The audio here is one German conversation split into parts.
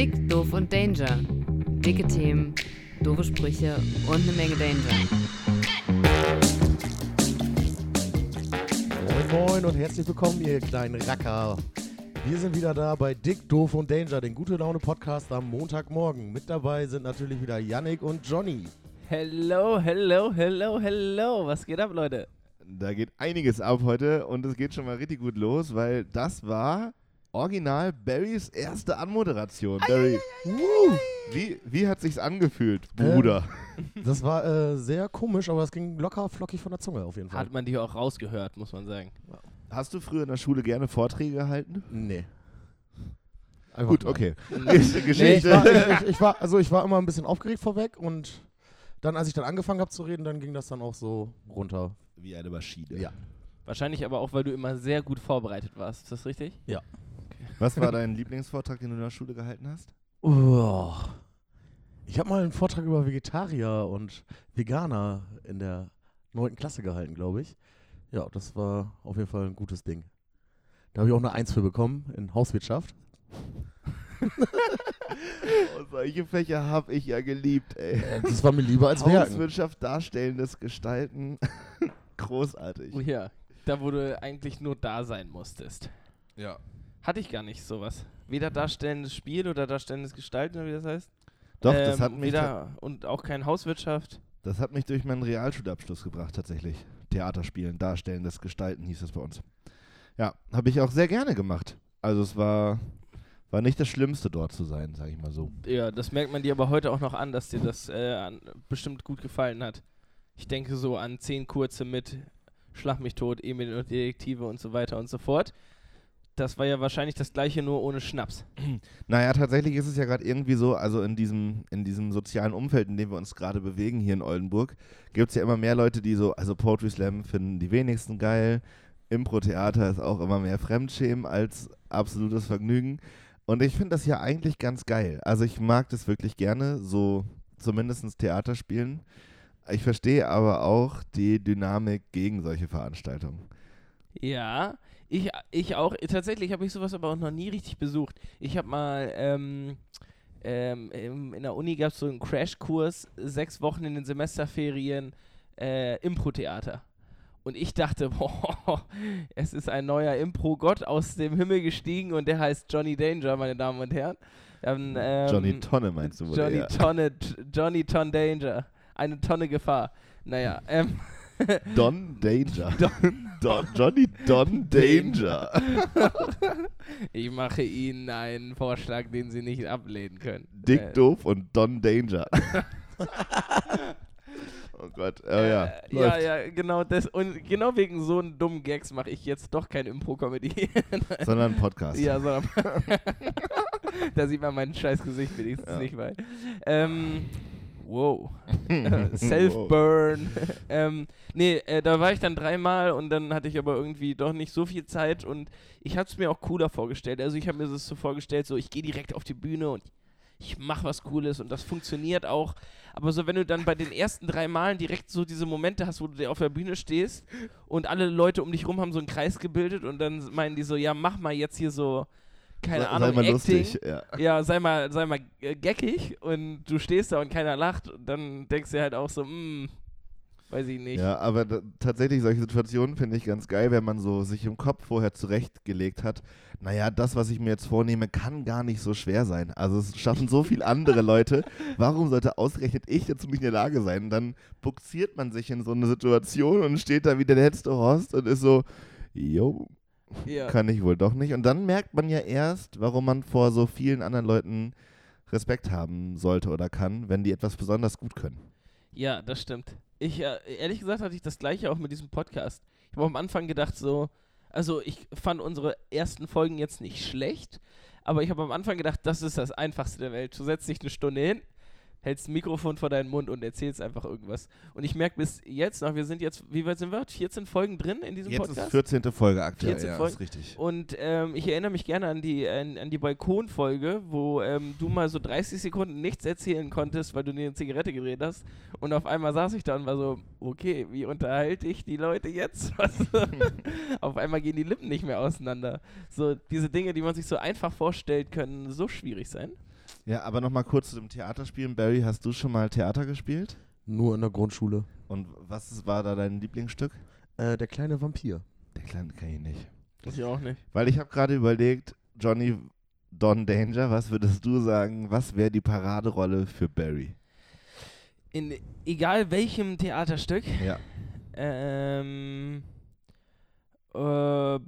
Dick, doof und Danger. Dicke Themen, doofe Sprüche und eine Menge Danger. Moin Moin und herzlich willkommen, ihr kleinen Racker. Wir sind wieder da bei Dick, Doof und Danger, den Gute Laune Podcast am Montagmorgen. Mit dabei sind natürlich wieder Yannick und Johnny. Hello, hello, hello, hello. Was geht ab, Leute? Da geht einiges ab heute und es geht schon mal richtig gut los, weil das war original Barrys erste Anmoderation. Barry, wie, wie hat sich's angefühlt, Bruder? Das war äh, sehr komisch, aber es ging locker flockig von der Zunge auf jeden Fall. Hat man die auch rausgehört, muss man sagen. Hast du früher in der Schule gerne Vorträge gehalten? Nee. Einfach Gut, nein. okay. Nee, ich, Geschichte. war, ich, ich, war, also ich war immer ein bisschen aufgeregt vorweg und dann, als ich dann angefangen habe zu reden, dann ging das dann auch so runter. Wie eine Maschine. Ja. Wahrscheinlich aber auch, weil du immer sehr gut vorbereitet warst. Ist das richtig? Was war dein Lieblingsvortrag, den du in der Schule gehalten hast? Oh. Ich habe mal einen Vortrag über Vegetarier und Veganer in der 9. Klasse gehalten, glaube ich. Ja, das war auf jeden Fall ein gutes Ding. Da habe ich auch eine Eins für bekommen in Hauswirtschaft. Oh, solche Fächer habe ich ja geliebt, ey. Das war mir lieber als Werken. Hauswirtschaft, darstellendes Gestalten. Großartig. Oh ja. Da, wo du eigentlich nur da sein musstest. Ja. Hatte ich gar nicht sowas. Weder darstellendes Spiel oder darstellendes Gestalten, wie das heißt. Doch, das Ähm, hat mich weder, Und auch kein Hauswirtschaft. Das hat mich durch meinen Realschulabschluss gebracht, tatsächlich. Theaterspielen, Darstellendes Gestalten hieß es bei uns. Ja, habe ich auch sehr gerne gemacht. Also es war, war nicht das Schlimmste, dort zu sein, sage ich mal so. Ja, das merkt man dir aber heute auch noch an, dass dir das äh, an, bestimmt gut gefallen hat. Ich denke so an zehn kurze mit Schlag mich tot, Emil und Detektive und so weiter und so fort. Das war ja wahrscheinlich das gleiche, nur ohne Schnaps. Naja, tatsächlich ist es ja gerade irgendwie so, also in diesem, in diesem sozialen Umfeld, in dem wir uns gerade bewegen hier in Oldenburg, gibt es ja immer mehr Leute, die so, also Poetry Slam finden die wenigsten geil, Impro-Theater ist auch immer mehr Fremdschämen als absolutes Vergnügen. Und ich finde das ja eigentlich ganz geil. Also ich mag das wirklich gerne, so zumindest Theater spielen. Ich verstehe aber auch die Dynamik gegen solche Veranstaltungen. Ja, ich, ich auch. Tatsächlich habe ich sowas aber auch noch nie richtig besucht. Ich habe mal ähm, ähm, in der Uni gab es so einen Crashkurs, sechs Wochen in den Semesterferien äh, Impro-Theater. Und ich dachte, boah, es ist ein neuer Impro-Gott aus dem Himmel gestiegen und der heißt Johnny Danger, meine Damen und Herren. Ähm, Johnny Tonne meinst du wohl Johnny eher. Tonne, Johnny Ton Danger. Eine Tonne Gefahr. Naja, ähm, Don Danger. Don, Johnny Don Danger. ich mache Ihnen einen Vorschlag, den Sie nicht ablehnen können. Dick Äh, Doof und Don Danger. oh Gott, oh ja. Äh, ja, ja, genau das. Und genau wegen so einen dummen Gags mache ich jetzt doch kein Impro-Comedy. Sondern Podcast. ja, sondern. da sieht man mein scheiß Gesicht wenigstens Ja. nicht, weil. Ähm, wow. Self-Burn. ähm, nee, äh, da war ich dann dreimal und dann hatte ich aber irgendwie doch nicht so viel Zeit und ich habe es mir auch cooler vorgestellt. Also ich habe mir das so vorgestellt, so ich gehe direkt auf die Bühne und ich mache was Cooles und das funktioniert auch. Aber so, wenn du dann bei den ersten drei Malen direkt so diese Momente hast, wo du auf der Bühne stehst und alle Leute um dich rum haben so einen Kreis gebildet und dann meinen die so, ja, mach mal jetzt hier so, keine sei, Ahnung, sei mal Acting. lustig. Ja. Ja, sei mal, sei mal geckig und du stehst da und keiner lacht und dann denkst du halt auch so, hm, weiß ich nicht. ja, aber da, tatsächlich solche Situationen finde ich ganz geil, wenn man so sich im Kopf vorher zurechtgelegt hat. Naja, das, was ich mir jetzt vornehme, kann gar nicht so schwer sein. Also es schaffen so viele andere Leute. Warum sollte ausgerechnet ich dazu nicht in der Lage sein? Und dann buxiert man sich in so eine Situation und steht da wie der letzte Horst und ist so, yo, Ja. kann ich wohl doch nicht. Und dann merkt man ja erst, warum man vor so vielen anderen Leuten Respekt haben sollte oder kann, wenn die etwas besonders gut können. Ja, das stimmt. Ich, äh, ehrlich gesagt, hatte ich das gleiche auch mit diesem Podcast. Ich habe am Anfang gedacht, so, also ich fand unsere ersten Folgen jetzt nicht schlecht, aber ich habe am Anfang gedacht, das ist das Einfachste der Welt. Du setzt dich eine Stunde hin, hältst ein Mikrofon vor deinen Mund und erzählst einfach irgendwas. Und ich merke bis jetzt noch, wir sind jetzt, wie weit sind wir? 14 Folgen drin in diesem Jetzt Podcast? ist 14. Folge aktuell. 14 ja, Folgen. ist richtig. Und ähm, ich erinnere mich gerne an die, an, an die Balkonfolge, wo ähm, du mal so 30 Sekunden nichts erzählen konntest, weil du dir eine Zigarette gedreht hast. Und auf einmal saß ich da und war so, okay, wie unterhalte ich die Leute jetzt? Auf einmal gehen die Lippen nicht mehr auseinander. So, diese Dinge, die man sich so einfach vorstellt, können so schwierig sein. Ja, aber nochmal kurz zu dem Theaterspielen. Barry, hast du schon mal Theater gespielt? Nur in der Grundschule. Und was ist- war da dein Lieblingsstück? Äh, der kleine Vampir. Der kleine kann ich nicht. Ich auch nicht. Weil ich habe gerade überlegt, Johnny Don Danger, was würdest du sagen, was wäre die Paraderolle für Barry? In egal welchem Theaterstück. Ja. Ähm. Äh,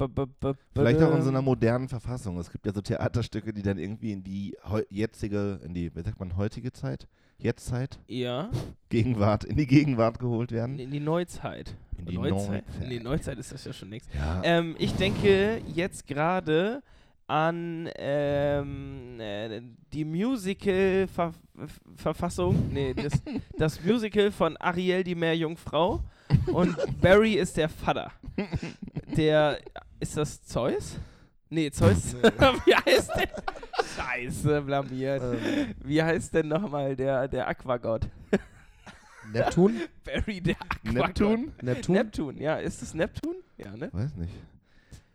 Vielleicht auch in so einer modernen Verfassung. Es gibt ja so Theaterstücke, die dann irgendwie in die jetzige, in die, wie sagt man, heutige Zeit? Jetztzeit? Ja, Gegenwart, in die Gegenwart geholt werden. in die Neuzeit. In die Neuzeit. Neuzeit. In die Neuzeit ist das ja schon nichts. Ja. Ähm, ich denke jetzt gerade an ähm, äh, die Musical-Verfassung, nee, das, das Musical von Ariel, die Meerjungfrau. Und Barry ist der Vater. Der, ist das Zeus? Nee, Zeus, wie heißt der? Scheiße, blamiert. Ähm, Wie heißt denn nochmal der, der Aquagott? Neptun? Barry, der Aquagott. Neptun? Neptun? Neptun, ja, ist es Neptun? Ja, ne? Weiß nicht.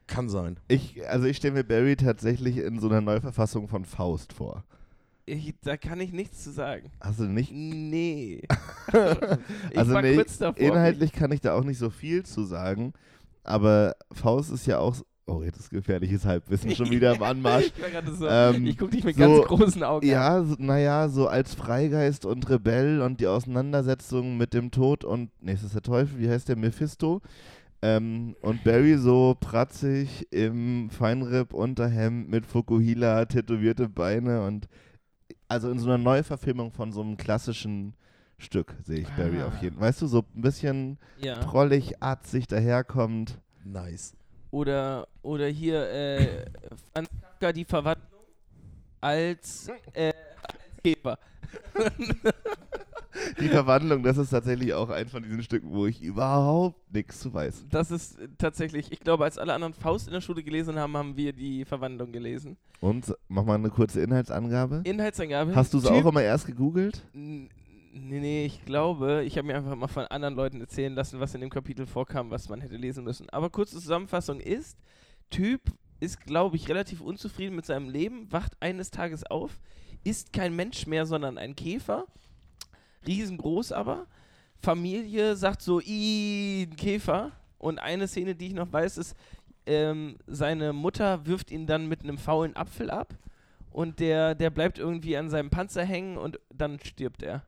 Kann sein. Ich, also ich stelle mir Barry tatsächlich in so einer Neuverfassung von Faust vor. Ich, da kann ich nichts zu sagen. Hast du nicht? Nee. ich also war nee, kurz davor. inhaltlich kann ich da auch nicht so viel zu sagen, aber Faust ist ja auch, oh jetzt ist gefährliches Halbwissen schon wieder im Anmarsch. ich so, Ähm, ich gucke dich mit so- ganz großen Augen an. Ja, so, naja, so als Freigeist und Rebell und die Auseinandersetzung mit dem Tod und, nee, ist das der Teufel, wie heißt der, Mephisto? Ähm, und Barry so pratzig im Feinripp-Unterhemd mit Fukuhila, tätowierte Beine und also in so einer Neuverfilmung von so einem klassischen Stück sehe ich Barry Ah. auf jeden Fall. Weißt du, so ein bisschen Ja. prollig, atzig daherkommt. Nice. Oder, oder hier, äh, Franz Kafka, die Verwandlung als, äh, als Käfer. Die Verwandlung, das ist tatsächlich auch eins von diesen Stücken, wo ich überhaupt nichts zu weiß. Das ist äh, tatsächlich, ich glaube, als alle anderen Faust in der Schule gelesen haben, haben wir die Verwandlung gelesen. Und mach mal eine kurze Inhaltsangabe. Inhaltsangabe. Hast du es auch immer erst gegoogelt? N- Nee, nee, ich glaube, ich habe mir einfach mal von anderen Leuten erzählen lassen, was in dem Kapitel vorkam, was man hätte lesen müssen. Aber kurze Zusammenfassung ist, Typ ist, glaube ich, relativ unzufrieden mit seinem Leben, wacht eines Tages auf, ist kein Mensch mehr, sondern ein Käfer. Riesengroß aber. Familie sagt so, "Ih, ein Käfer. Und eine Szene, die ich noch weiß, ist, ähm, seine Mutter wirft ihn dann mit einem faulen Apfel ab und der, der bleibt irgendwie an seinem Panzer hängen und dann stirbt er.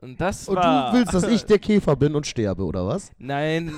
Und das Und war. du willst, dass ich der Käfer bin und sterbe, oder was? Nein.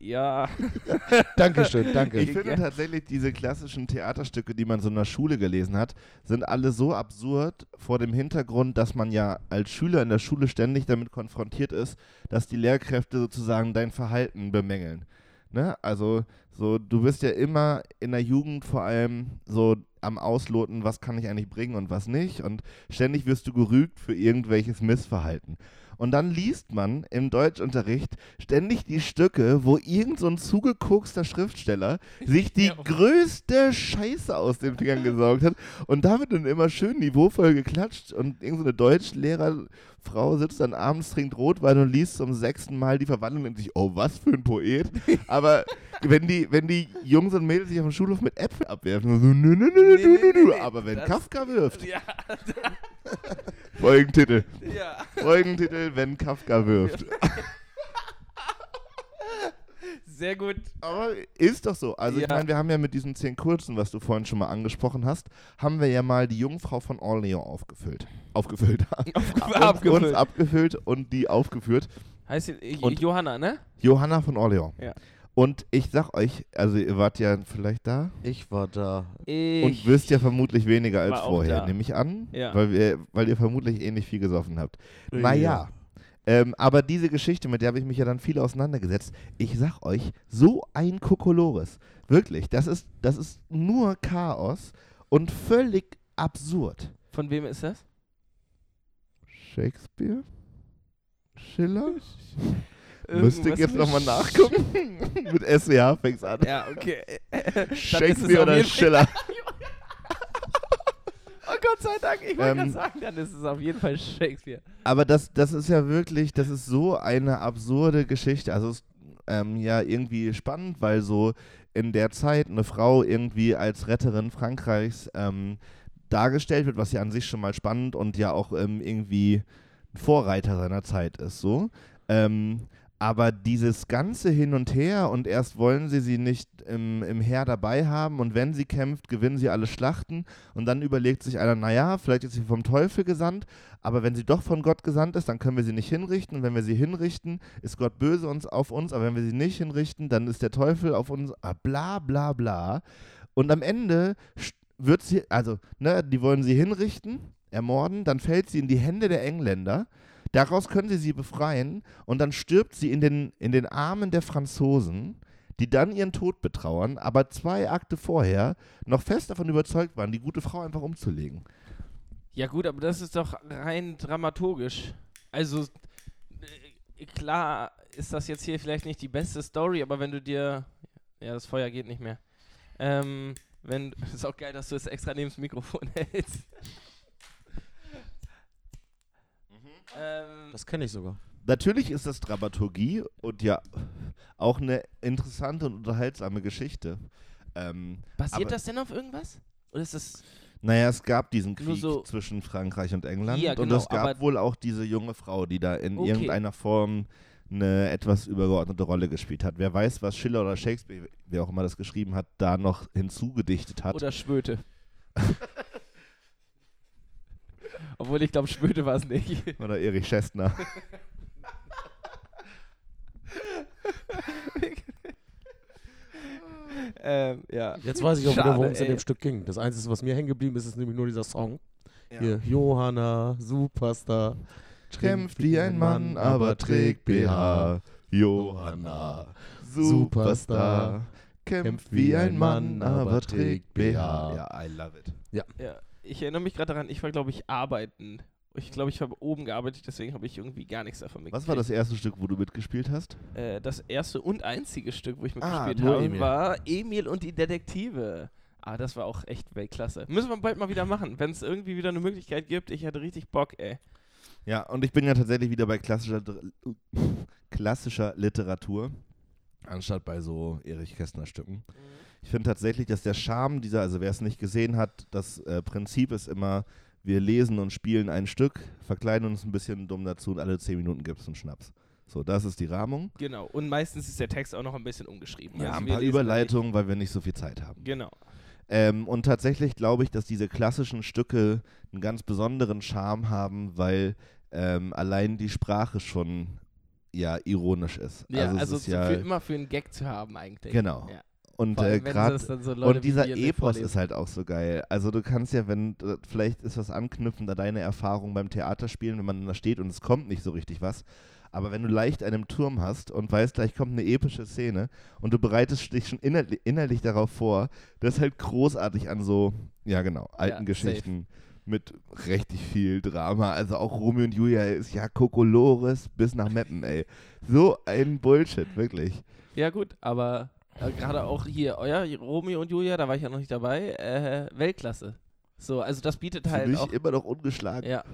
Ja. Dankeschön, danke. Ich finde tatsächlich, diese klassischen Theaterstücke, die man so in der Schule gelesen hat, sind alle so absurd vor dem Hintergrund, dass man ja als Schüler in der Schule ständig damit konfrontiert ist, dass die Lehrkräfte sozusagen dein Verhalten bemängeln. Ne? Also, so, du bist ja immer in der Jugend vor allem so am Ausloten, was kann ich eigentlich bringen und was nicht. Und ständig wirst du gerügt für irgendwelches Missverhalten. Und dann liest man im Deutschunterricht ständig die Stücke, wo irgend so ein zugekokster Schriftsteller sich die Ja. größte Scheiße aus den Fingern gesaugt hat und damit dann immer schön niveauvoll geklatscht und irgendeine so Deutschlehrerfrau sitzt dann abends, trinkt Rotwein und liest zum sechsten Mal die Verwandlung und sich, oh, was für ein Poet. Aber wenn die, wenn die Jungs und Mädels sich auf dem Schulhof mit Äpfel abwerfen, so, nö, nö, nö, nö, nö, nö, aber wenn das- Kafka wirft, Ja. Folgentitel, ja. Folgentitel, wenn Kafka wirft. Sehr gut. Aber ist doch so. Also ich Ja. meine, wir haben ja mit diesen zehn Kurzen, was du vorhin schon mal angesprochen hast, haben wir ja mal die Jungfrau von Orleans aufgefüllt. Aufgefüllt. uns, abgefüllt. uns abgefüllt und die aufgeführt. Heißt sie- äh, Und- Johanna, ne? Johanna von Orleans. Ja. Und ich sag euch, also ihr wart ja vielleicht da Ich war da. Ich. und wisst ja vermutlich weniger als vorher, nehme ich an, Ja. weil, wir, weil ihr vermutlich ähnlich viel gesoffen habt. Naja. Ähm, aber diese Geschichte, mit der habe ich mich ja dann viel auseinandergesetzt. Ich sag euch, so ein Kokolores. Wirklich, das ist, das ist nur Chaos und völlig absurd. Von wem ist das? Shakespeare? Schiller? Müsste ich jetzt nochmal nachgucken. mit SWH fängt's an. Ja, okay. Shakespeare oder Schiller? Oh Gott sei Dank, ich wollte Ähm, gerade sagen, dann ist es auf jeden Fall Shakespeare. Aber das, das ist ja wirklich, das ist so eine absurde Geschichte. Also es ist ähm, ja irgendwie spannend, weil so in der Zeit eine Frau irgendwie als Retterin Frankreichs ähm, dargestellt wird, was ja an sich schon mal spannend und ja auch ähm, irgendwie ein Vorreiter seiner Zeit ist, so. Ähm, aber dieses ganze Hin und Her und erst wollen sie sie nicht im, im Heer dabei haben und wenn sie kämpft, gewinnen sie alle Schlachten und dann überlegt sich einer, naja, vielleicht ist sie vom Teufel gesandt, aber wenn sie doch von Gott gesandt ist, dann können wir sie nicht hinrichten und wenn wir sie hinrichten, ist Gott böse uns, auf uns, aber wenn wir sie nicht hinrichten, dann ist der Teufel auf uns, ah, bla bla bla. Und am Ende wird sie, also, ne, die wollen sie hinrichten, ermorden, dann fällt sie in die Hände der Engländer. Daraus können sie sie befreien und dann stirbt sie in den, in den Armen der Franzosen, die dann ihren Tod betrauern, aber zwei Akte vorher noch fest davon überzeugt waren, die gute Frau einfach umzulegen. Ja gut, aber das ist doch rein dramaturgisch. Also äh, klar ist das jetzt hier vielleicht nicht die beste Story, aber wenn du dir... Ja, das Feuer geht nicht mehr. Ähm, wenn... Ist auch geil, dass du es extra neben das Mikrofon hältst. Ähm, Das kenne ich sogar. Natürlich ist das Dramaturgie und ja auch eine interessante und unterhaltsame Geschichte. Ähm, basiert das denn auf irgendwas? Oder ist das... Naja, es gab diesen Krieg so- zwischen Frankreich und England Ja, und genau, es gab wohl auch diese junge Frau, die da in Okay. irgendeiner Form eine etwas übergeordnete Rolle gespielt hat. Wer weiß, was Schiller oder Shakespeare, wer auch immer das geschrieben hat, da noch hinzugedichtet hat. Oder Schwöte. Obwohl ich glaube, Schwöte war es nicht. Oder Erich Kästner. ähm, ja. Jetzt weiß ich auch wieder, worum es in dem Stück ging. Das Einzige, was mir hängen geblieben ist, ist nämlich nur dieser Song. Ja. Hier, Johanna, Superstar. Kämpft wie ein Mann, aber trägt BH. Johanna, Superstar. Kämpft wie ein Mann, aber trägt BH. Ja, I love it. Ja, ich erinnere mich gerade daran, ich war, glaube ich, arbeiten. Ich glaube, ich habe oben gearbeitet, deswegen habe ich irgendwie gar nichts davon mitgekriegt. Was war das erste Stück, wo du mitgespielt hast? Äh, das erste und einzige Stück, wo ich Ah, mitgespielt nur habe, Emil. war Emil und die Detektive. Ah, das war auch echt Weltklasse. Müssen wir bald mal wieder machen, wenn es irgendwie wieder eine Möglichkeit gibt. Ich hätte richtig Bock, ey. Ja, und ich bin ja tatsächlich wieder bei klassischer, klassischer Literatur, anstatt bei so Erich Kästner Stücken. Ich finde tatsächlich, dass der Charme dieser, also wer es nicht gesehen hat, das äh, Prinzip ist immer, wir lesen und spielen ein Stück, verkleiden uns ein bisschen dumm dazu und alle zehn Minuten gibt es einen Schnaps. So, das ist die Rahmung. Genau. Und meistens ist der Text auch noch ein bisschen umgeschrieben. Ja, Also ein paar Überleitungen, weil wir nicht so viel Zeit haben. Genau. Ähm, und tatsächlich glaube ich, dass diese klassischen Stücke einen ganz besonderen Charme haben, weil ähm, allein die Sprache schon ja ironisch ist. Ja, also, also, es ist ja für immer für einen Gag zu haben eigentlich. genau. Ja. Und äh, gerade so und dieser Epos ist halt auch so geil. Also du kannst ja, wenn äh, vielleicht ist was anknüpfend an deine Erfahrung beim Theaterspielen, wenn man da steht und es kommt nicht so richtig was. Aber wenn du leicht einen Turm hast und weißt, gleich kommt eine epische Szene und du bereitest dich schon innerlich, innerlich darauf vor, das ist halt großartig an so, ja genau, alten safe. Geschichten mit richtig viel Drama. Also auch Romeo und Julia ist ja Kokolores bis nach Meppen, ey. So ein Bullshit, wirklich. Ja, gut, aber äh, gerade auch hier, euer Romeo und Julia, da war ich ja noch nicht dabei, äh, Weltklasse. So, also das bietet Für halt mich auch, immer noch ungeschlagen. ja,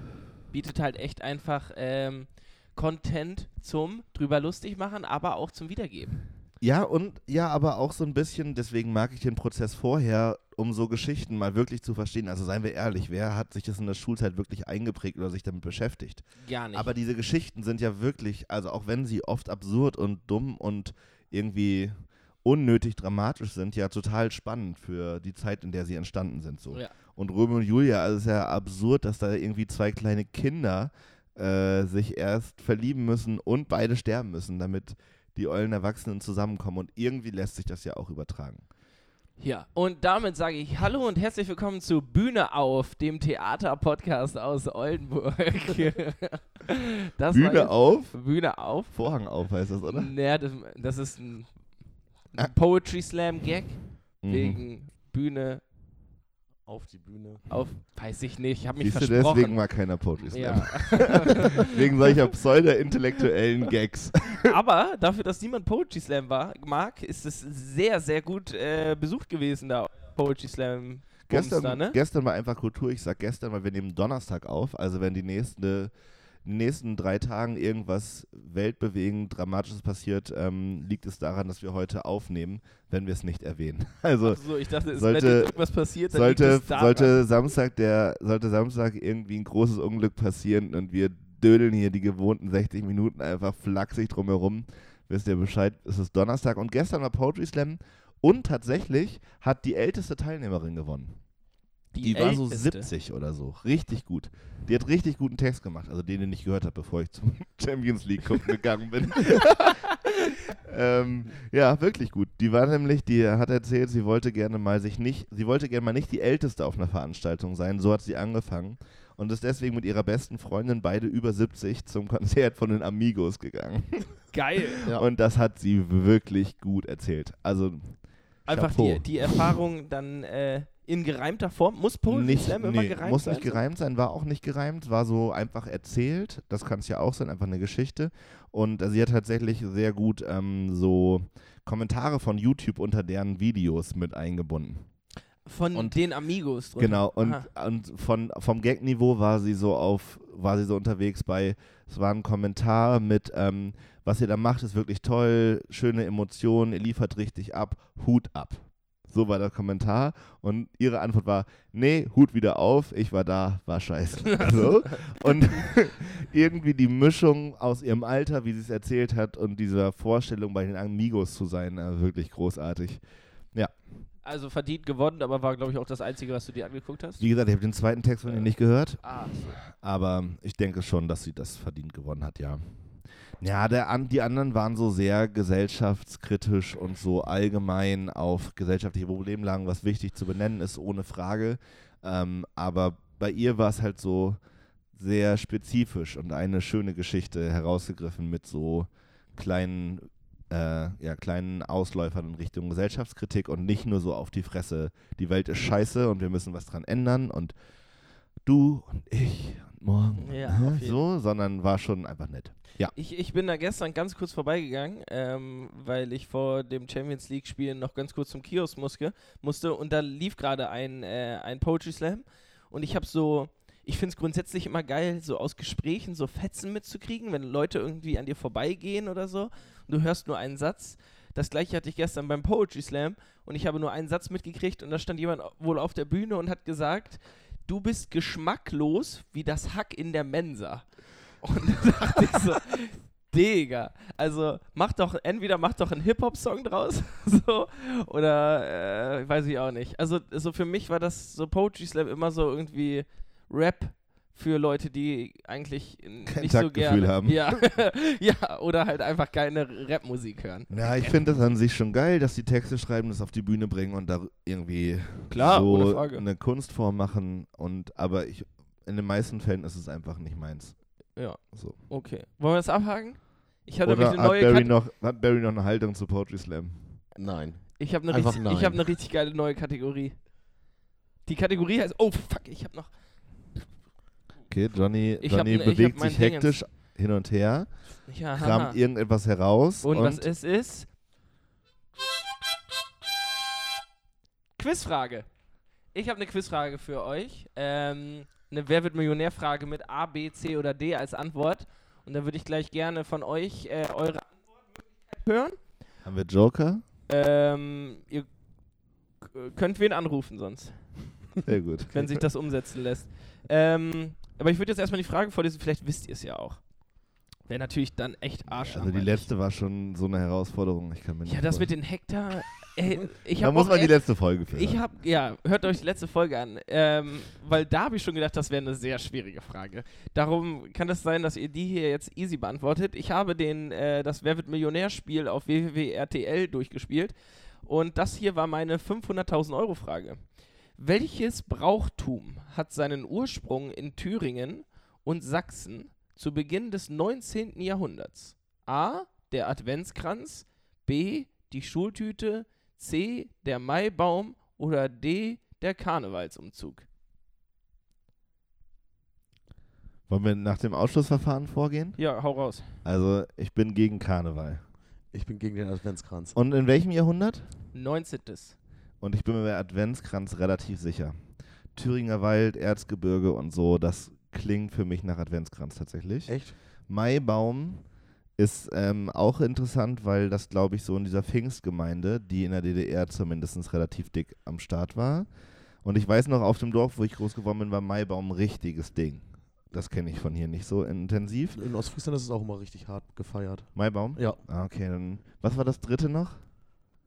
bietet halt echt einfach ähm, Content zum drüber lustig machen, aber auch zum Wiedergeben. Ja, und ja, aber auch so ein bisschen, deswegen mag ich den Prozess vorher, um so Geschichten mal wirklich zu verstehen. Also seien wir ehrlich, wer hat sich das in der Schulzeit wirklich eingeprägt oder sich damit beschäftigt? Gar nicht. Aber diese Geschichten sind ja wirklich, also auch wenn sie oft absurd und dumm und irgendwie unnötig dramatisch sind, ja total spannend für die Zeit, in der sie entstanden sind. So. Ja. Und Romeo und Julia, also es ist ja absurd, dass da irgendwie zwei kleine Kinder äh, sich erst verlieben müssen und beide sterben müssen, damit die ollen Erwachsenen zusammenkommen. Und irgendwie lässt sich das ja auch übertragen. Ja, und damit sage ich Hallo und herzlich willkommen zu Bühne auf, dem Theater-Podcast aus Oldenburg. Bühne auf, Bühne auf. Vorhang auf heißt das, oder? Naja, das, das ist ein Poetry Slam Gag Mhm. wegen Bühne Auf die Bühne. auf, weiß ich nicht, ich habe mich Siehst du, versprochen. deswegen mag keiner Poetry Slam. ja. Wegen solcher pseudo-intellektuellen Gags. Aber dafür, dass niemand Poetry Slam war, mag, ist es sehr, sehr gut äh, besucht gewesen, da Poetry Slam. Gestern, Bumster, ne? gestern war einfach Kultur. Ich sag gestern, weil wir nehmen Donnerstag auf. Also wenn die nächste in den nächsten drei Tagen irgendwas weltbewegend, dramatisches passiert, ähm, liegt es daran, dass wir heute aufnehmen, wenn wir es nicht erwähnen. Also so, ich dachte, es sollte- irgendwas passiert, dann sollte, sollte Samstag der sollte Samstag irgendwie ein großes Unglück passieren und wir dödeln hier die gewohnten 60 Minuten einfach flachsig drumherum, wisst ihr Bescheid, es ist Donnerstag und gestern war Poetry Slam und tatsächlich hat die älteste Teilnehmerin gewonnen. Die, war so älteste. 70 oder so, richtig gut. Die hat richtig guten Text gemacht, also den, den ich gehört habe, bevor ich zum Champions League gucken gegangen bin. ähm, ja, wirklich gut. Die war nämlich, die hat erzählt, sie wollte gerne mal sich nicht, sie wollte gerne mal nicht die Älteste auf einer Veranstaltung sein. So hat sie angefangen und ist deswegen mit ihrer besten Freundin, beide über 70, zum Konzert von den Amigos gegangen. Geil. Ja. Und das hat sie wirklich gut erzählt. Also Einfach die, die Erfahrung dann äh, in gereimter Form. Muss Poetry nicht, Slam immer nee, gereimt muss sein? nicht gereimt sein, war auch nicht gereimt, war so einfach erzählt. Das kann es ja auch sein, einfach eine Geschichte. Und sie hat tatsächlich sehr gut ähm, so Kommentare von YouTube unter deren Videos mit eingebunden. Von Und- den Amigos. drunter. Genau, und, Aha. und von, vom Gag-Niveau war sie so auf, war sie so unterwegs bei, es war ein Kommentar mit, ähm, was ihr da macht, ist wirklich toll, schöne Emotionen, ihr liefert richtig ab, Hut ab. So war der Kommentar und ihre Antwort war, nee, Hut wieder auf, ich war da, war scheiße. so. Und irgendwie die Mischung aus ihrem Alter, wie sie es erzählt hat und dieser Vorstellung bei den Amigos zu sein, äh, wirklich großartig. Also verdient gewonnen, aber war, glaube ich, auch das Einzige, was du dir angeguckt hast. Wie gesagt, ich habe den zweiten Text von ihr nicht gehört. Ah, so. Aber ich denke schon, dass sie das verdient gewonnen hat, ja. Ja, der, die anderen waren so sehr gesellschaftskritisch und so allgemein auf gesellschaftliche Problemlagen, was wichtig zu benennen ist, ohne Frage. Ähm, aber bei ihr war es halt so sehr spezifisch und eine schöne Geschichte herausgegriffen mit so kleinen, äh, ja, kleinen Ausläufern in Richtung Gesellschaftskritik und nicht nur so auf die Fresse, die Welt ist scheiße und wir müssen was dran ändern und du und ich morgen Ja, ne, so, sondern war schon einfach nett. Ja. Ich, ich bin da gestern ganz kurz vorbeigegangen, ähm, weil ich vor dem Champions League-Spielen noch ganz kurz zum Kiosk musste, musste und da lief gerade ein, äh, ein Poetry Slam und ich habe so, ich finde es grundsätzlich immer geil, so aus Gesprächen so Fetzen mitzukriegen, wenn Leute irgendwie an dir vorbeigehen oder so und du hörst nur einen Satz. Das gleiche hatte ich gestern beim Poetry Slam und ich habe nur einen Satz mitgekriegt und da stand jemand wohl auf der Bühne und hat gesagt, du bist geschmacklos wie das Hack in der Mensa. Und da dachte ich so, Digga, also mach doch, entweder mach doch einen Hip-Hop-Song draus, so, oder äh, weiß ich auch nicht. Also so für mich war das so Poetry Slam immer so irgendwie Rap für Leute, die eigentlich Kein nicht so gerne haben. Ja, ja, oder halt einfach keine Rapmusik hören. Ja, ich finde das an sich schon geil, dass die Texte schreiben, das auf die Bühne bringen und da irgendwie Klar, so eine Kunstform machen. Und aber ich in den meisten Fällen ist es einfach nicht meins. Ja, So. okay. Wollen wir das abhaken? Ich habe Oder eine hat neue Barry, Kat noch, hat Barry noch eine Haltung zu Poetry Slam? Nein. Ich habe eine, richtig, ich hab eine richtig geile neue Kategorie. Die Kategorie heißt, oh fuck, ich habe noch, Okay, Johnny, Ich Johnny ne- hab bewegt sich hektisch hin und her, ja, kramt haha. irgendetwas heraus Und, und, was es ist? Quizfrage. Ich habe eine Quizfrage für euch. Ähm, eine Wer wird Millionär-Frage mit A, B, C oder D als Antwort. Und da würde ich gleich gerne von euch äh, eure Antwortmöglichkeit hören. haben wir Joker? Ähm, ihr könnt wen anrufen sonst, Sehr gut. wenn sich das umsetzen lässt. Ähm, aber ich würde jetzt erstmal die Frage vorlesen, vielleicht wisst ihr es ja auch. Wäre natürlich dann echt Arsch. Also die letzte war schon so eine Herausforderung. Ich kann mir Ja, nicht das mit den Hektar. Ey, ich Da muss man die letzte Folge für. Ich habe, ja, hört euch die letzte Folge an, ähm, weil da habe ich schon gedacht, das wäre eine sehr schwierige Frage. Darum kann es sein, dass ihr die hier jetzt easy beantwortet. Ich habe den, äh, das Wer wird Millionär-Spiel auf www.rtl durchgespielt und das hier war meine 500.000 Euro Frage. Welches Brauchtum hat seinen Ursprung in Thüringen und Sachsen zu Beginn des 19. Jahrhunderts? A. Der Adventskranz, B. Die Schultüte, C. Der Maibaum oder D. Der Karnevalsumzug. Wollen wir nach dem Ausschlussverfahren vorgehen? Ja, hau raus. Also ich bin gegen Karneval. Ich bin gegen den Adventskranz. Und in welchem Jahrhundert? 19. Und ich bin mir bei Adventskranz relativ sicher. Thüringer Wald, Erzgebirge und so, das klingt für mich nach Adventskranz tatsächlich. Echt? Maibaum ist ähm, auch interessant, weil das, glaube ich, so in dieser Pfingstgemeinde, die in der DDR zumindest relativ dick am Start war. Und ich weiß noch, auf dem Dorf, wo ich groß geworden bin, war Maibaum ein richtiges Ding. Das kenne ich von hier nicht so intensiv. In Ostfriesland ist es auch immer richtig hart gefeiert. Maibaum? Ja. Ah, okay, dann. Was war das dritte noch?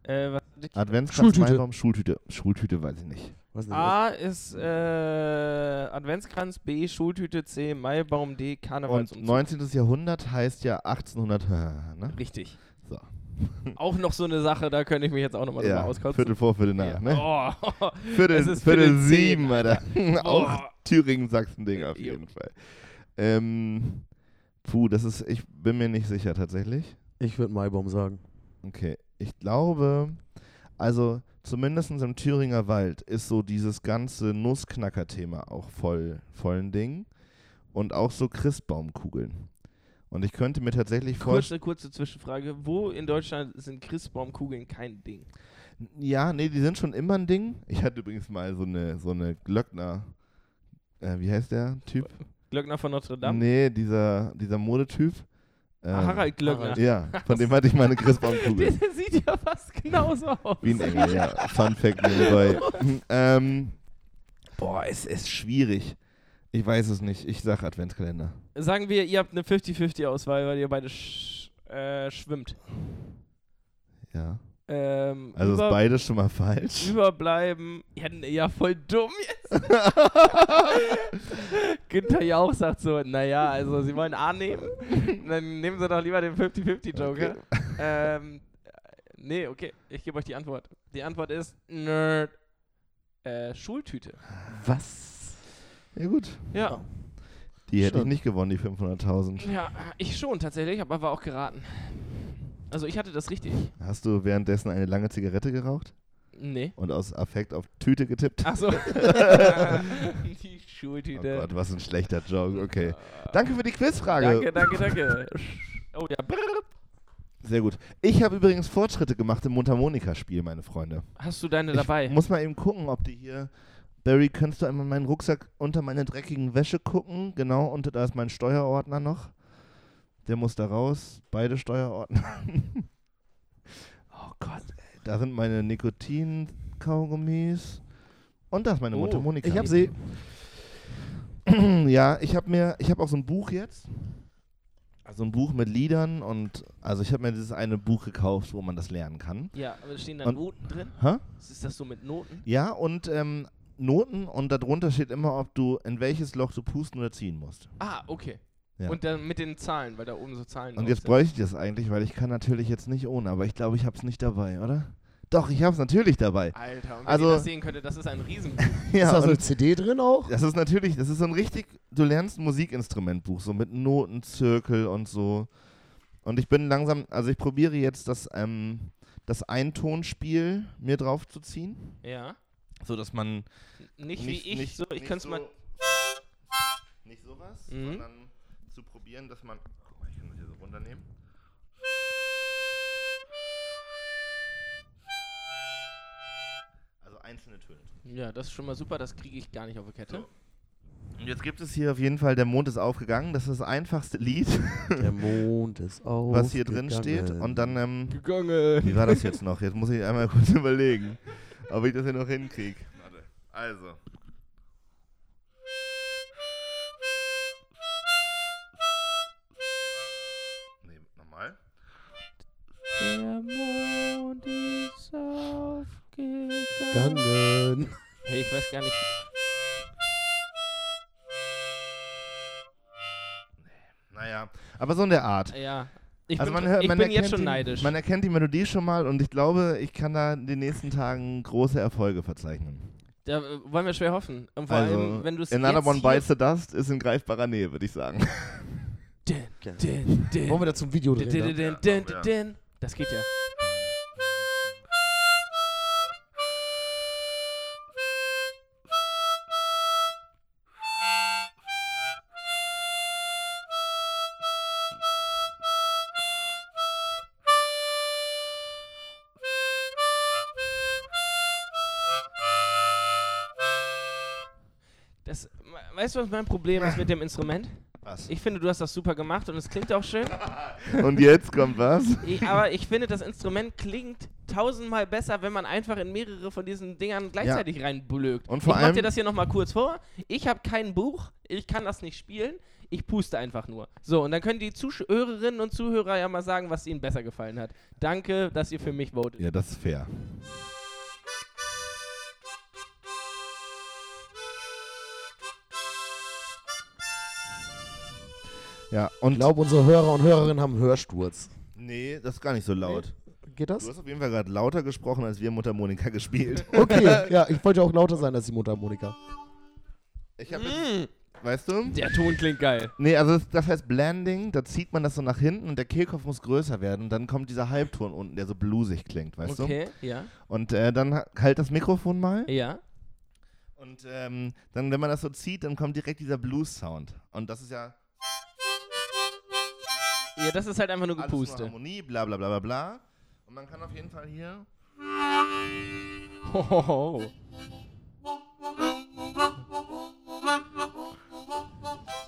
Äh, was, Adventskranz, Schultüte. Maibaum, Schultüte. Schultüte weiß ich nicht. Nicht, A ist äh, Adventskranz, B Schultüte, C Maibaum, D Und Karnevalsumzug. 19. Jahrhundert heißt ja 1800, ne? Richtig. So. Auch noch so eine Sache, da könnte ich mich jetzt auch nochmal Ja, drüber auskotzen. Viertel vor, Viertel nach, ja. ne? Oh. Viertel, Es ist Viertel, Viertel sieben, Alter. Auch Boah. Thüringen-Sachsen-Ding auf Jo. jeden Fall. Ähm, puh, das ist, ich bin mir nicht sicher tatsächlich. Ich würde Maibaum sagen. Okay, ich glaube, also zumindest im Thüringer Wald ist so dieses ganze Nussknacker-Thema auch voll, voll ein Ding. Und auch so Christbaumkugeln. Und ich könnte mir tatsächlich vorstellen. Kurze, kurze Zwischenfrage. Wo in Deutschland sind Christbaumkugeln kein Ding? Ja, nee, die sind schon immer ein Ding. Ich hatte übrigens mal so eine, so eine Glöckner. Äh, wie heißt der Typ? Glöckner von Notre Dame? Nee, dieser, dieser Modetyp. Ähm, Harald Glöckner. Ja, von dem hatte ich mal eine Christbaumkugel. Der sieht ja fast genauso aus. Wie ein Engel, ja. Fun Fact nebenbei. ähm, boah, es ist schwierig. Ich weiß es nicht. Ich sag Adventskalender. Sagen wir, ihr habt eine 50-50-Auswahl, weil ihr beide sch äh, schwimmt. Ja. Ähm, Also über ist beides schon mal falsch. Überbleiben. Ja, ja, voll dumm jetzt. Günther Jauch sagt so, naja, also sie wollen A nehmen, dann nehmen sie doch lieber den 50-50-Joker. Ähm, äh, nee, okay, ich gebe euch die Antwort. Die Antwort ist Nerd. Äh, Schultüte. Was? Ja gut. Ja. Die hätte ich Schon. nicht gewonnen, die 500.000. Ja, ich schon tatsächlich, aber war auch geraten. Also ich hatte das richtig. Hast du währenddessen eine lange Zigarette geraucht Nee. und aus Affekt auf Tüte getippt? Ach so. die Oh Schultüte. Gott, was ein schlechter Joke. Okay. Danke für die Quizfrage. Danke, danke, danke. Oh ja. brrr. Sehr gut. Ich habe übrigens Fortschritte gemacht im Mundharmonika-Spiel, meine Freunde. Hast du deine Ich dabei? muss mal eben gucken, ob die hier. Barry, kannst du einmal meinen Rucksack unter meine dreckigen Wäsche gucken? Genau, und da ist mein Steuerordner noch. Der muss da raus. Beide Steuerordner. oh Gott, ey. Da sind meine Nikotin-Kaugummis. Und da ist meine Oh, Mundharmonika. Ich hab sie. ja, ich habe mir, ich habe auch so ein Buch jetzt. Also ein Buch mit Liedern und also ich habe mir dieses eine Buch gekauft, wo man das lernen kann. Ja, aber stehen da Und- Noten drin? Hä? Ist das so mit Noten? Ja, und ähm, Noten und darunter steht immer, ob du in welches Loch du pusten oder ziehen musst. Ah, okay. Ja. Und dann mit den Zahlen, weil da oben so Zahlen Und jetzt bräuchte ich das eigentlich, weil ich kann natürlich jetzt nicht ohne, aber ich glaube, ich habe es nicht dabei, oder? Doch, ich habe es natürlich dabei. Alter, und wenn Also- ihr das sehen könntet, das ist ein Riesenbuch. Ja, ist da so eine CD drin auch? das ist natürlich, das ist so ein richtig, du lernst ein Musikinstrumentbuch, so mit Notenzirkel und so. Und ich bin langsam, also ich probiere jetzt das, ähm, das Eintonspiel mir drauf zu ziehen, ja. so dass man Nicht, wie ich, so, ich nicht kann es mal. Nicht sowas, Mhm. sondern zu probieren, dass man. Guck mal, ich kann das hier so runternehmen. Also einzelne Töne. Ja, das ist schon mal super, das kriege ich gar nicht auf die Kette. So. Und jetzt gibt es hier auf jeden Fall, der Mond ist aufgegangen. Das ist das einfachste Lied, Der Mond ist auf. was hier drin steht. Und dann, ähm, Gegangen. wie war das jetzt noch? Jetzt muss ich einmal kurz überlegen, ob ich das hier noch hinkriege. Warte. Also. Mond ist aufgegangen. Gangen. Hey, ich weiß gar nicht. Naja, aber so in der Art. Ja. Ich also bin, man hört, ich man bin jetzt erkennt schon die, neidisch. Man erkennt die Melodie schon mal und ich glaube, ich kann da in den nächsten Tagen große Erfolge verzeichnen. Da äh, wollen wir schwer hoffen. Und vor Also, allem, wenn du es Another One Bites the Dust ist in greifbarer Nähe, würde ich sagen. Din, din, din. Wollen wir da zum Video Din, drehen? din, da? din, din, Ja. din. Das geht ja. Das, weißt du, was mein Problem ist mit dem Instrument? Was? Ich finde, du hast das super gemacht und es klingt auch schön. Und jetzt kommt was? Ich, aber ich finde, das Instrument klingt tausendmal besser, wenn man einfach in mehrere von diesen Dingern gleichzeitig reinblökt. Und vor ich mach allem- dir das hier nochmal kurz vor. Ich habe kein Buch, ich kann das nicht spielen. Ich puste einfach nur. So, und dann können die Zuhörerinnen und Zuhörer ja mal sagen, was ihnen besser gefallen hat. Danke, dass ihr für mich votet. Ja, das ist fair. Ja, und Ich glaube, unsere Hörer und Hörerinnen haben Hörsturz. nee, das ist gar nicht so laut. Geht Du das? hast auf jeden Fall gerade lauter gesprochen, als wir Mundharmonika gespielt. Okay, ja, ich wollte auch lauter sein als die Mundharmonika. Ich habe, Mm, weißt du? der Ton klingt geil. Nee, also das, heißt Blending, da zieht man das so nach hinten und der Kehlkopf muss größer werden und dann kommt dieser Halbton unten, der so blusig klingt, weißt Okay, ja. du? Und äh, dann ha- halt das Mikrofon mal Ja. und ähm, dann, wenn man das so zieht, dann kommt direkt dieser Blues-Sound. Und das ist ja Ja, das ist halt einfach nur alles nur Gepuste. Harmonie, bla bla bla bla bla. Und man kann auf jeden Fall hier Hohoho.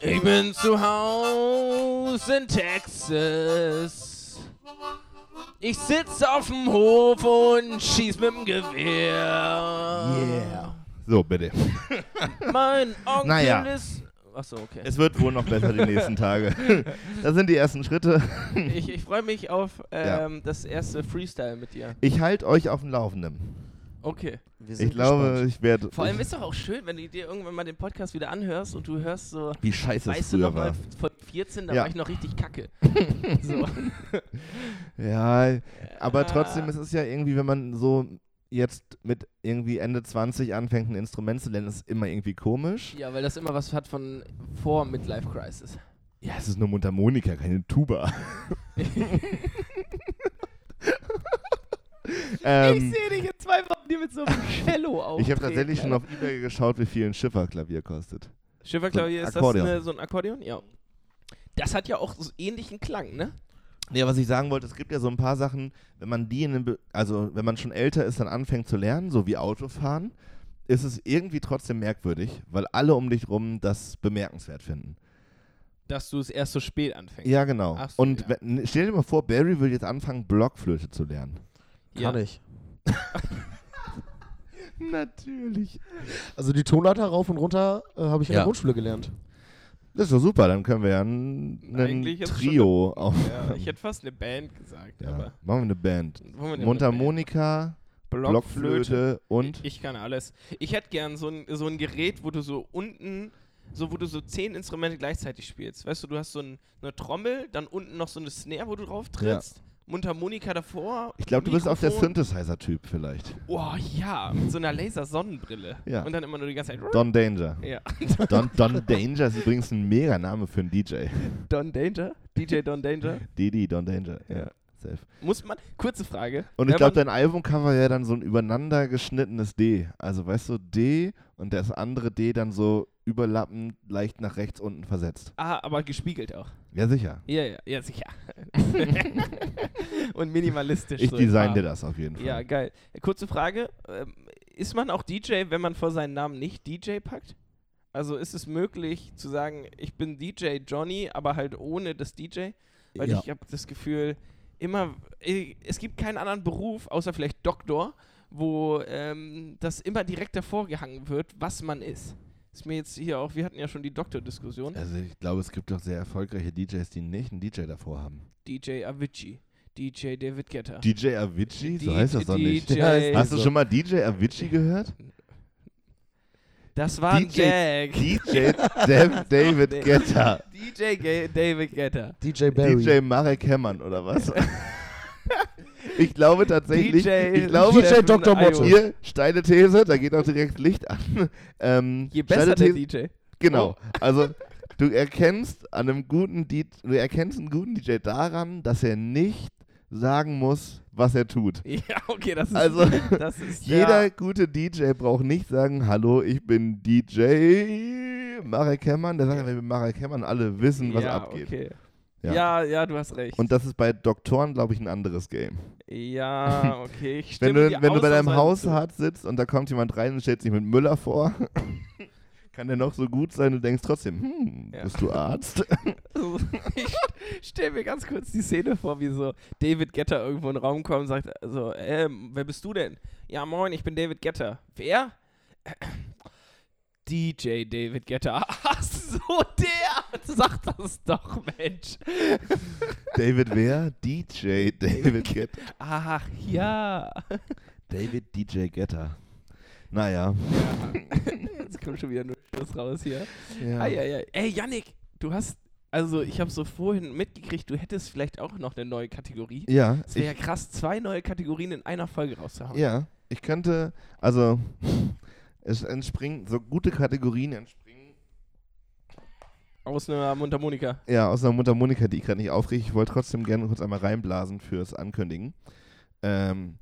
Ich bin zu Haus in Texas. Ich sitz auf dem Hof und schieß mit dem Gewehr. Yeah. So, bitte. Mein Onkel Naja. ist. Achso, okay. Es wird wohl noch besser die nächsten Tage. das sind die ersten Schritte. Ich, ich freue mich auf ähm, das erste Freestyle mit dir. Ich halte euch auf dem Laufenden. Okay. Wir sind Ich glaube, gespannt. ich werde. Vor allem ist doch auch schön, wenn du dir irgendwann mal den Podcast wieder anhörst und du hörst so. wie scheiße es Weißt du früher noch mal, war. von 14, da Ja. war ich noch richtig kacke. so. Ja, aber trotzdem, Ah. es ist ja irgendwie, wenn man so jetzt mit irgendwie Ende 20 anfängt, ein Instrument zu lernen, ist immer irgendwie komisch. Ja, weil das immer was hat von vor Midlife Crisis. Ja, es ist nur Mundharmonika, keine Tuba. ähm, sehe dich in zwei Wochen hier mit so einem Cello auf. ich habe tatsächlich schon auf Ebay geschaut, wie viel ein Schifferklavier kostet. Schifferklavier, so ist das eine, so ein Akkordeon? Ja. Das hat ja auch so ähnlichen Klang, ne? Ja, was ich sagen wollte, es gibt ja so ein paar Sachen, wenn man die in den Be also wenn man schon älter ist, dann anfängt zu lernen, so wie Autofahren, ist es irgendwie trotzdem merkwürdig, weil alle um dich rum das bemerkenswert finden. Dass du es erst so spät anfängst. Ja, genau. So, Und ja. wenn, stell dir mal vor, Barry will jetzt anfangen, Blockflöte zu lernen. Kann ich. Natürlich. Also die Tonleiter rauf und runter äh, habe ich in Ja. der Grundschule gelernt. Das ist doch super, dann können wir ja ein, Trio auf. Ja, ich hätte fast eine Band gesagt, Ja, aber. machen wir eine Band. Wir Mundharmonika, eine Band? Blockflöte und. Ich, ich kann alles. Ich hätte gern so ein, so ein Gerät, wo du so unten, so wo du so zehn Instrumente gleichzeitig spielst. Weißt du, du hast so ein, eine Trommel, dann unten noch so eine Snare, wo du drauf trittst. Mundharmonika davor. Ich glaube, du bist auch der. Synthesizer-Typ vielleicht. Oh ja, mit so einer Laser-Sonnenbrille. Ja. Und dann immer nur die ganze Zeit. Don Danger. ja. Don, Don Danger ist übrigens ein mega Name für einen DJ. Don Danger? DJ Don Danger? Didi, Don Danger. Ja, Ja. safe. Muss man, kurze Frage. Und ich glaube, dein Albumcover wäre dann so ein übereinander geschnittenes D. Also, weißt du, D und das andere D dann so überlappend leicht nach rechts unten versetzt. Ah, aber gespiegelt auch. Ja, sicher. Ja, ja, ja, sicher. Und minimalistisch. Ich so design dir das auf jeden Fall. Ja, geil. Kurze Frage. Ähm, ist man auch DJ, wenn man vor seinen Namen nicht DJ packt? Also ist es möglich zu sagen, ich bin DJ Johnny, aber halt ohne das DJ? Weil Ja. ich habe das Gefühl, immer, es gibt keinen anderen Beruf, außer vielleicht Doktor, wo ähm, das immer direkt davor gehangen wird, was man ist. Ist mir jetzt hier auch, wir hatten ja schon die Doktor-Diskussion. Also, ich glaube, es gibt doch sehr erfolgreiche DJs, die nicht einen DJ davor haben. DJ Avicii, DJ David Guetta. DJ Avicii? So heißt das doch nicht. Hast du schon mal DJ Avicii gehört? Das war ein DJ Gag. DJ Dav- David. Guetta. DJ David Guetta. DJ Barry. DJ Marek Hemmern oder was? Ich glaube tatsächlich, DJ ich glaube, DJ Dr. Motto. hier, steile These, da geht auch direkt Licht an. Ähm, Je besser der DJ. Genau, also du erkennst an einem guten DJ, du erkennst einen guten DJ daran, dass er nicht sagen muss, was er tut. Ja, okay, das ist. Also, das ist Jeder Ja, gute DJ braucht nicht sagen, hallo, ich bin DJ Marek Hemmern. Der sagt, bin Marek Hemmern, alle wissen, was ja, abgeht. Okay. Ja. Ja. ja, du hast recht. Und das ist bei Doktoren, glaube ich, ein anderes Game. ja, okay. Ich Wenn du, wenn du bei deinem. Hausarzt sitzt und da kommt jemand rein und stellt sich mit Müller vor, Kann der noch so gut sein, du denkst trotzdem, hm, Ja. bist du Arzt? Also, ich stelle mir ganz kurz die Szene vor, wie so David Getter irgendwo in den Raum kommt und sagt, also, ähm, wer bist du denn? Ja, moin, ich bin David Getter. Wer? DJ David Getter. So, der! Sag das doch, Mensch. David wer? DJ David Getter. Ach ja. David DJ Getter. Naja. Jetzt kommt schon wieder nur Schluss raus hier. Ja. Ei, ei, ei. Ey, Yannick, du hast, also ich habe so vorhin mitgekriegt, du hättest vielleicht auch noch eine neue Kategorie. Ja, Es wäre ja krass, zwei neue Kategorien in einer Folge rauszuhauen. ja, ich könnte, also es entspringen, so gute Kategorien entspringen Aus einer Mundharmonika. Ja, aus einer Mundharmonika, die ich gerade nicht aufrege. Ich wollte trotzdem gerne kurz einmal reinblasen fürs Ankündigen. Ähm,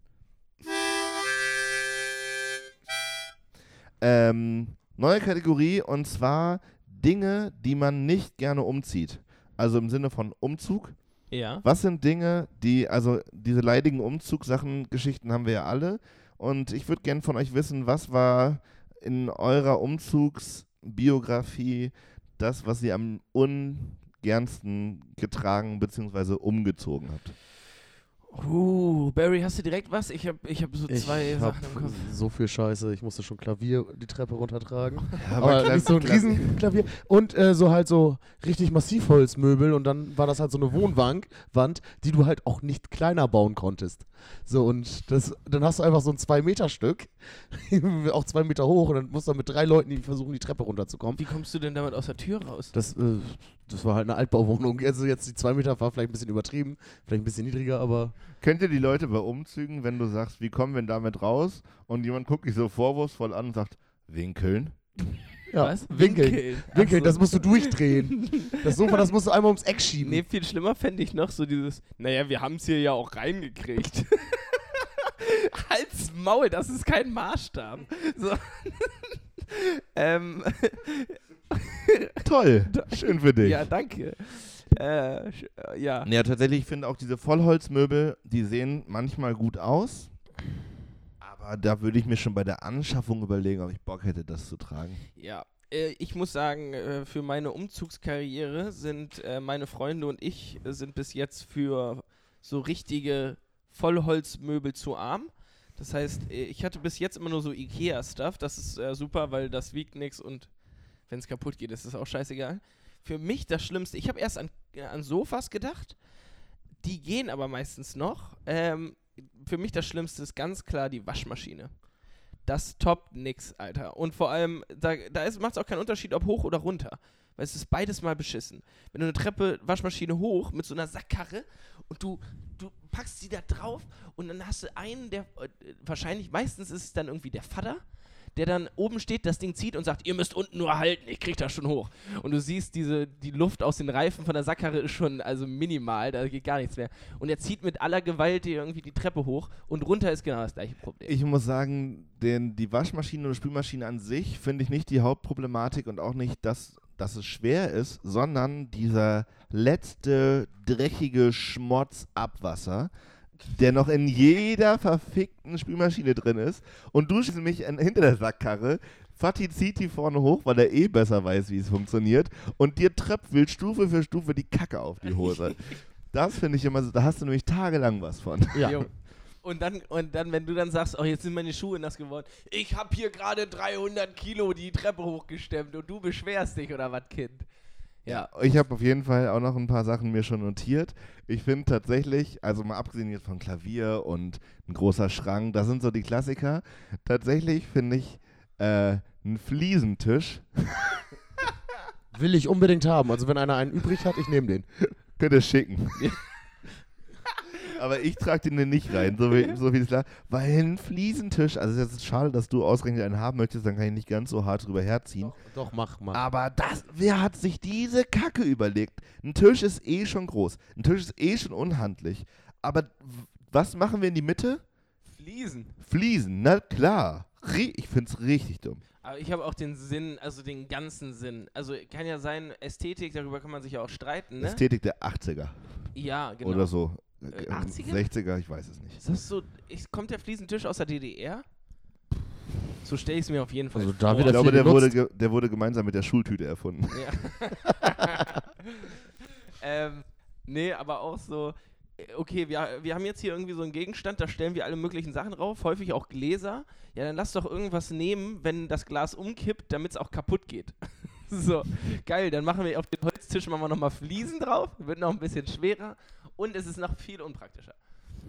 ähm, neue Kategorie und zwar Dinge, die man nicht gerne umzieht. Also im Sinne von Umzug. Ja. Was sind Dinge, die, also diese leidigen Umzugssachen, Geschichten haben wir ja alle. Und ich würde gerne von euch wissen, was war in eurer Umzugsbiografie das, was ihr am ungernsten getragen bzw. umgezogen habt? Uh, Barry, hast du direkt was? Ich habe ich hab so Ich zwei hab Sachen im Kopf. so viel Scheiße. Ich musste schon Klavier die Treppe runtertragen. Ja, aber nicht so ein Riesenklavier. Und äh, so halt so richtig Massivholzmöbel und dann war das halt so eine Wohnwand, Wand, die du halt auch nicht kleiner bauen konntest. So und das, dann hast du einfach so ein 2-Meter-Stück, auch zwei Meter hoch und dann musst du dann mit drei Leuten die versuchen, die Treppe runterzukommen. Wie kommst du denn damit aus der Tür raus? Das, äh, das war halt eine Altbauwohnung. Also jetzt die 2 Meter war vielleicht ein bisschen übertrieben, vielleicht ein bisschen niedriger, aber Kennt ihr die Leute bei Umzügen, wenn du sagst, wie kommen wir denn damit raus? Und jemand guckt dich so vorwurfsvoll an und sagt, Winkeln? ja, Was? Winkeln. Winkeln. Winkeln, so. das musst du durchdrehen. Das Sofa, das musst du einmal ums Eck schieben. Nee, viel schlimmer fände ich noch so dieses, naja, wir haben es hier ja auch reingekriegt. Halt's Maul, das ist kein Maßstab. So. ähm, Toll, schön für dich. ja, danke. Äh, äh, ja. Ja, tatsächlich, ich finde auch diese Vollholzmöbel, die sehen manchmal gut aus. Aber da würde ich mir schon bei der Anschaffung überlegen, ob ich Bock hätte, das zu tragen. Ja, äh, ich muss sagen, äh, für meine Umzugskarriere sind meine Freunde und ich sind bis jetzt für so richtige Vollholzmöbel zu arm. Das heißt, ich hatte bis jetzt immer nur so Ikea-Stuff. Das ist super, weil das wiegt nichts und wenn es kaputt geht, ist es auch scheißegal. Für mich das Schlimmste, ich habe erst an, äh, an Sofas gedacht. Die gehen aber meistens noch. Ähm, für mich das Schlimmste ist ganz klar die Waschmaschine. Das toppt nix, Alter. Und vor allem, da, da macht es auch keinen Unterschied, ob hoch oder runter. Weil es ist beides mal beschissen. Wenn du eine Treppe, Waschmaschine hoch mit so einer Sackkarre und du, du packst sie da drauf und dann hast du einen, der äh, wahrscheinlich, meistens ist es dann irgendwie der Vater, der dann oben steht, das Ding zieht und sagt, ihr müsst unten nur halten, ich krieg das schon hoch. Und du siehst, diese, die Luft aus den Reifen von der Sackkarre ist schon also minimal, da geht gar nichts mehr. Und er zieht mit aller Gewalt irgendwie die Treppe hoch und runter ist genau das gleiche Problem. Ich muss sagen, den, die Waschmaschine oder Spülmaschine an sich finde ich nicht die Hauptproblematik und auch nicht, dass, dass es schwer ist, sondern dieser letzte dreckige Schmotzabwasser, der noch in jeder verfickten Spülmaschine drin ist. Und du nämlich an, hinter der Sackkarre. Fatih zieht die vorne hoch, weil er eh besser weiß, wie es funktioniert. Und dir tröpfelt Stufe für Stufe die Kacke auf die Hose. Das finde ich immer so, da hast du nämlich tagelang was von. Ja. Und dann, und dann, wenn du dann sagst, oh, jetzt sind meine Schuhe nass geworden, ich habe hier gerade 300 Kilo die Treppe hochgestemmt und du beschwerst dich oder was, Kind? Ja. Ich habe auf jeden Fall auch noch ein paar Sachen mir schon notiert. Ich finde tatsächlich, also mal abgesehen jetzt von Klavier und ein großer Schrank, das sind so die Klassiker. Tatsächlich finde ich äh, einen Fliesentisch, Will ich unbedingt haben. Also wenn einer einen übrig hat, ich nehme den. könnt ihr schicken. Aber ich trage den nicht rein, so wie, so wie es klar. Weil ein Fliesentisch, also es ist schade, dass du ausgerechnet einen haben möchtest, dann kann ich nicht ganz so hart drüber herziehen. Doch, mach mal. Aber das, wer hat sich diese Kacke überlegt? Ein Tisch ist eh schon groß. Ein Tisch ist eh schon unhandlich. Aber was machen wir in die Mitte? Fliesen. Fliesen, na klar. Ich find's richtig dumm. Aber ich habe auch den Sinn, also den ganzen Sinn. Also kann ja sein, Ästhetik, darüber kann man sich ja auch streiten, ne? Ästhetik der 80er ja, genau. oder so. Äh, Äh, 80er? 60er, ich weiß es nicht. Ist das so, ich, kommt der Fliesentisch aus der DDR? So stelle ich es mir auf jeden Fall Also vor. da Ich wird glaube, der wurde, der wurde gemeinsam mit der Schultüte erfunden. Ja. ähm, nee, aber auch so, äh, okay, wir, wir haben jetzt hier irgendwie so einen Gegenstand, da stellen wir alle möglichen Sachen drauf, häufig auch Gläser. Ja, dann lass doch irgendwas nehmen, wenn das Glas umkippt, damit es auch kaputt geht. so, geil, dann machen wir auf den Holztisch machen wir nochmal Fliesen drauf, wird noch ein bisschen schwerer und es ist noch viel unpraktischer.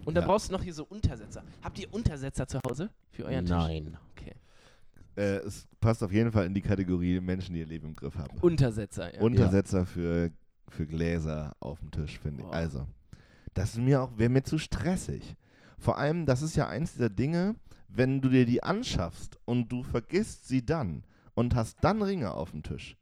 Und dann Ja. brauchst du noch hier so Untersetzer. Habt ihr Untersetzer zu Hause für euren Tisch? Nein. Okay. Äh, es passt auf jeden Fall in die Kategorie Menschen, die ihr Leben im Griff haben. Untersetzer, ja. Untersetzer für, für Gläser auf dem Tisch, finde ich. Also, das ist mir auch, wäre mir zu stressig. Vor allem, das ist ja eins dieser Dinge, wenn du dir die anschaffst und du vergisst sie dann und hast dann Ringe auf dem Tisch,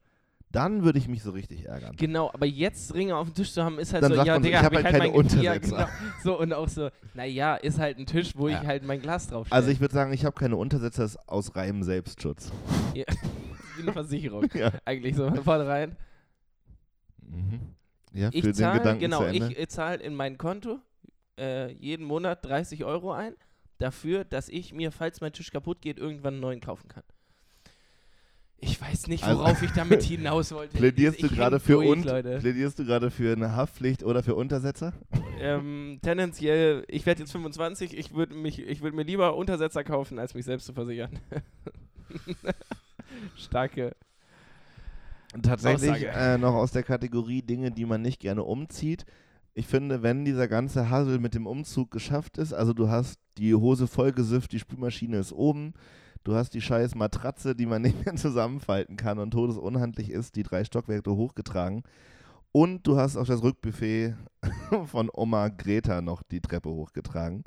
dann würde ich mich so richtig ärgern. Genau, aber jetzt Ringe auf dem Tisch zu haben, ist halt Dann so, ja, man Digga, ich hab hab ich halt halt keine mein ja, Untersetzer. genau. So, und auch so, naja, ist halt ein Tisch, wo Ja. ich halt mein Glas drauf Also ich würde sagen, ich habe keine Untersetzer aus reinem Selbstschutz. Wie eine Versicherung. Ja. Eigentlich so von vornherein. Mhm. Ja, für Ich den zahle, Gedanken genau, zu Ende. ich äh, zahle in mein Konto äh, jeden Monat 30 Euro ein, dafür, dass ich mir, falls mein Tisch kaputt geht, irgendwann einen neuen kaufen kann. Weiß nicht, Also- worauf ich damit hinaus wollte. Plädierst du Ich häng gerade für durch, und Leute. plädierst du gerade für eine Haftpflicht oder für Untersetzer? Ähm, tendenziell, ich werde jetzt 25, ich würde mich, ich würde mir lieber Untersetzer kaufen, als mich selbst zu versichern. Starke. Tatsächlich äh, noch aus der Kategorie Dinge, die man nicht gerne umzieht. Ich finde, wenn dieser ganze Hassel mit dem Umzug geschafft ist, also du hast die Hose vollgesifft, die Spülmaschine ist oben, du hast die scheiß Matratze, die man nicht mehr zusammenfalten kann und todesunhandlich ist, die drei Stockwerke hochgetragen und du hast auf das Rückbuffet von Oma Greta noch die Treppe hochgetragen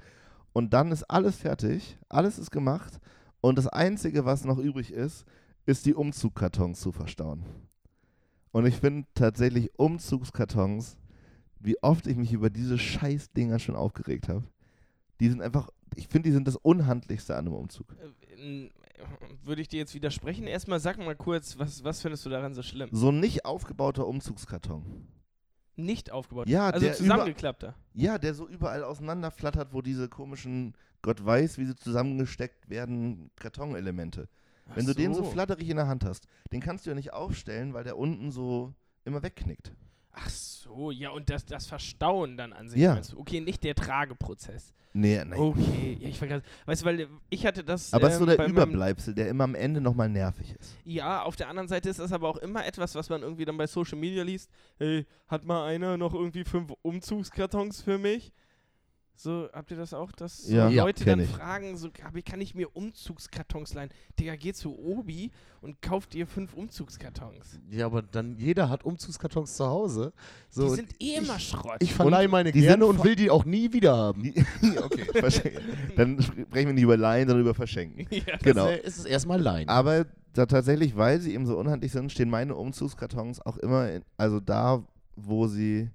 und dann ist alles fertig, alles ist gemacht und das Einzige, was noch übrig ist, ist die Umzugkartons zu verstauen. Und ich finde tatsächlich Umzugskartons, wie oft ich mich über diese Scheißdinger schon aufgeregt habe. Die sind einfach, ich finde, die sind das Unhandlichste an einem Umzug. Würde ich dir jetzt widersprechen? Erstmal sag mal kurz, was, was findest du daran so schlimm? So ein nicht aufgebauter Umzugskarton. Nicht aufgebaut. Ja, also der zusammengeklappter. Ja, der so überall auseinanderflattert, wo diese komischen, Gott weiß, wie sie zusammengesteckt werden, Kartonelemente. Wenn Ach du den so flatterig in der Hand hast, den kannst du ja nicht aufstellen, weil der unten so immer wegknickt. Ach so, ja, und das, das Verstauen dann an sich. Ja. Okay, nicht der Trageprozess. Nee, nein. Okay, ja, ich vergaß. Weißt du, weil äh, ich hatte das. Aber es ist so ähm, der meinem- Überbleibsel, der immer am Ende nochmal nervig ist. Ja, auf der anderen Seite ist das aber auch immer etwas, was man irgendwie dann bei Social Media liest. Hey, hat mal einer noch irgendwie fünf Umzugskartons für mich? So, habt ihr das auch, dass Ja. Ja, Leute kenn dann ich. fragen, so, hab ich- kann ich mir Umzugskartons leihen? Digga, geh zu Obi und kauf dir fünf Umzugskartons. Ja, aber dann jeder hat Umzugskartons zu Hause. So, die sind eh immer Schrott. Ich verleihe meine die gerne und will die auch nie wieder haben. Okay. Dann sprechen wir nicht über Leihen, sondern über Verschenken. ja, Genau. Es ist erstmal Lein. Aber da tatsächlich, weil sie eben so unhandlich sind, stehen meine Umzugskartons auch immer, in, also da, wo sie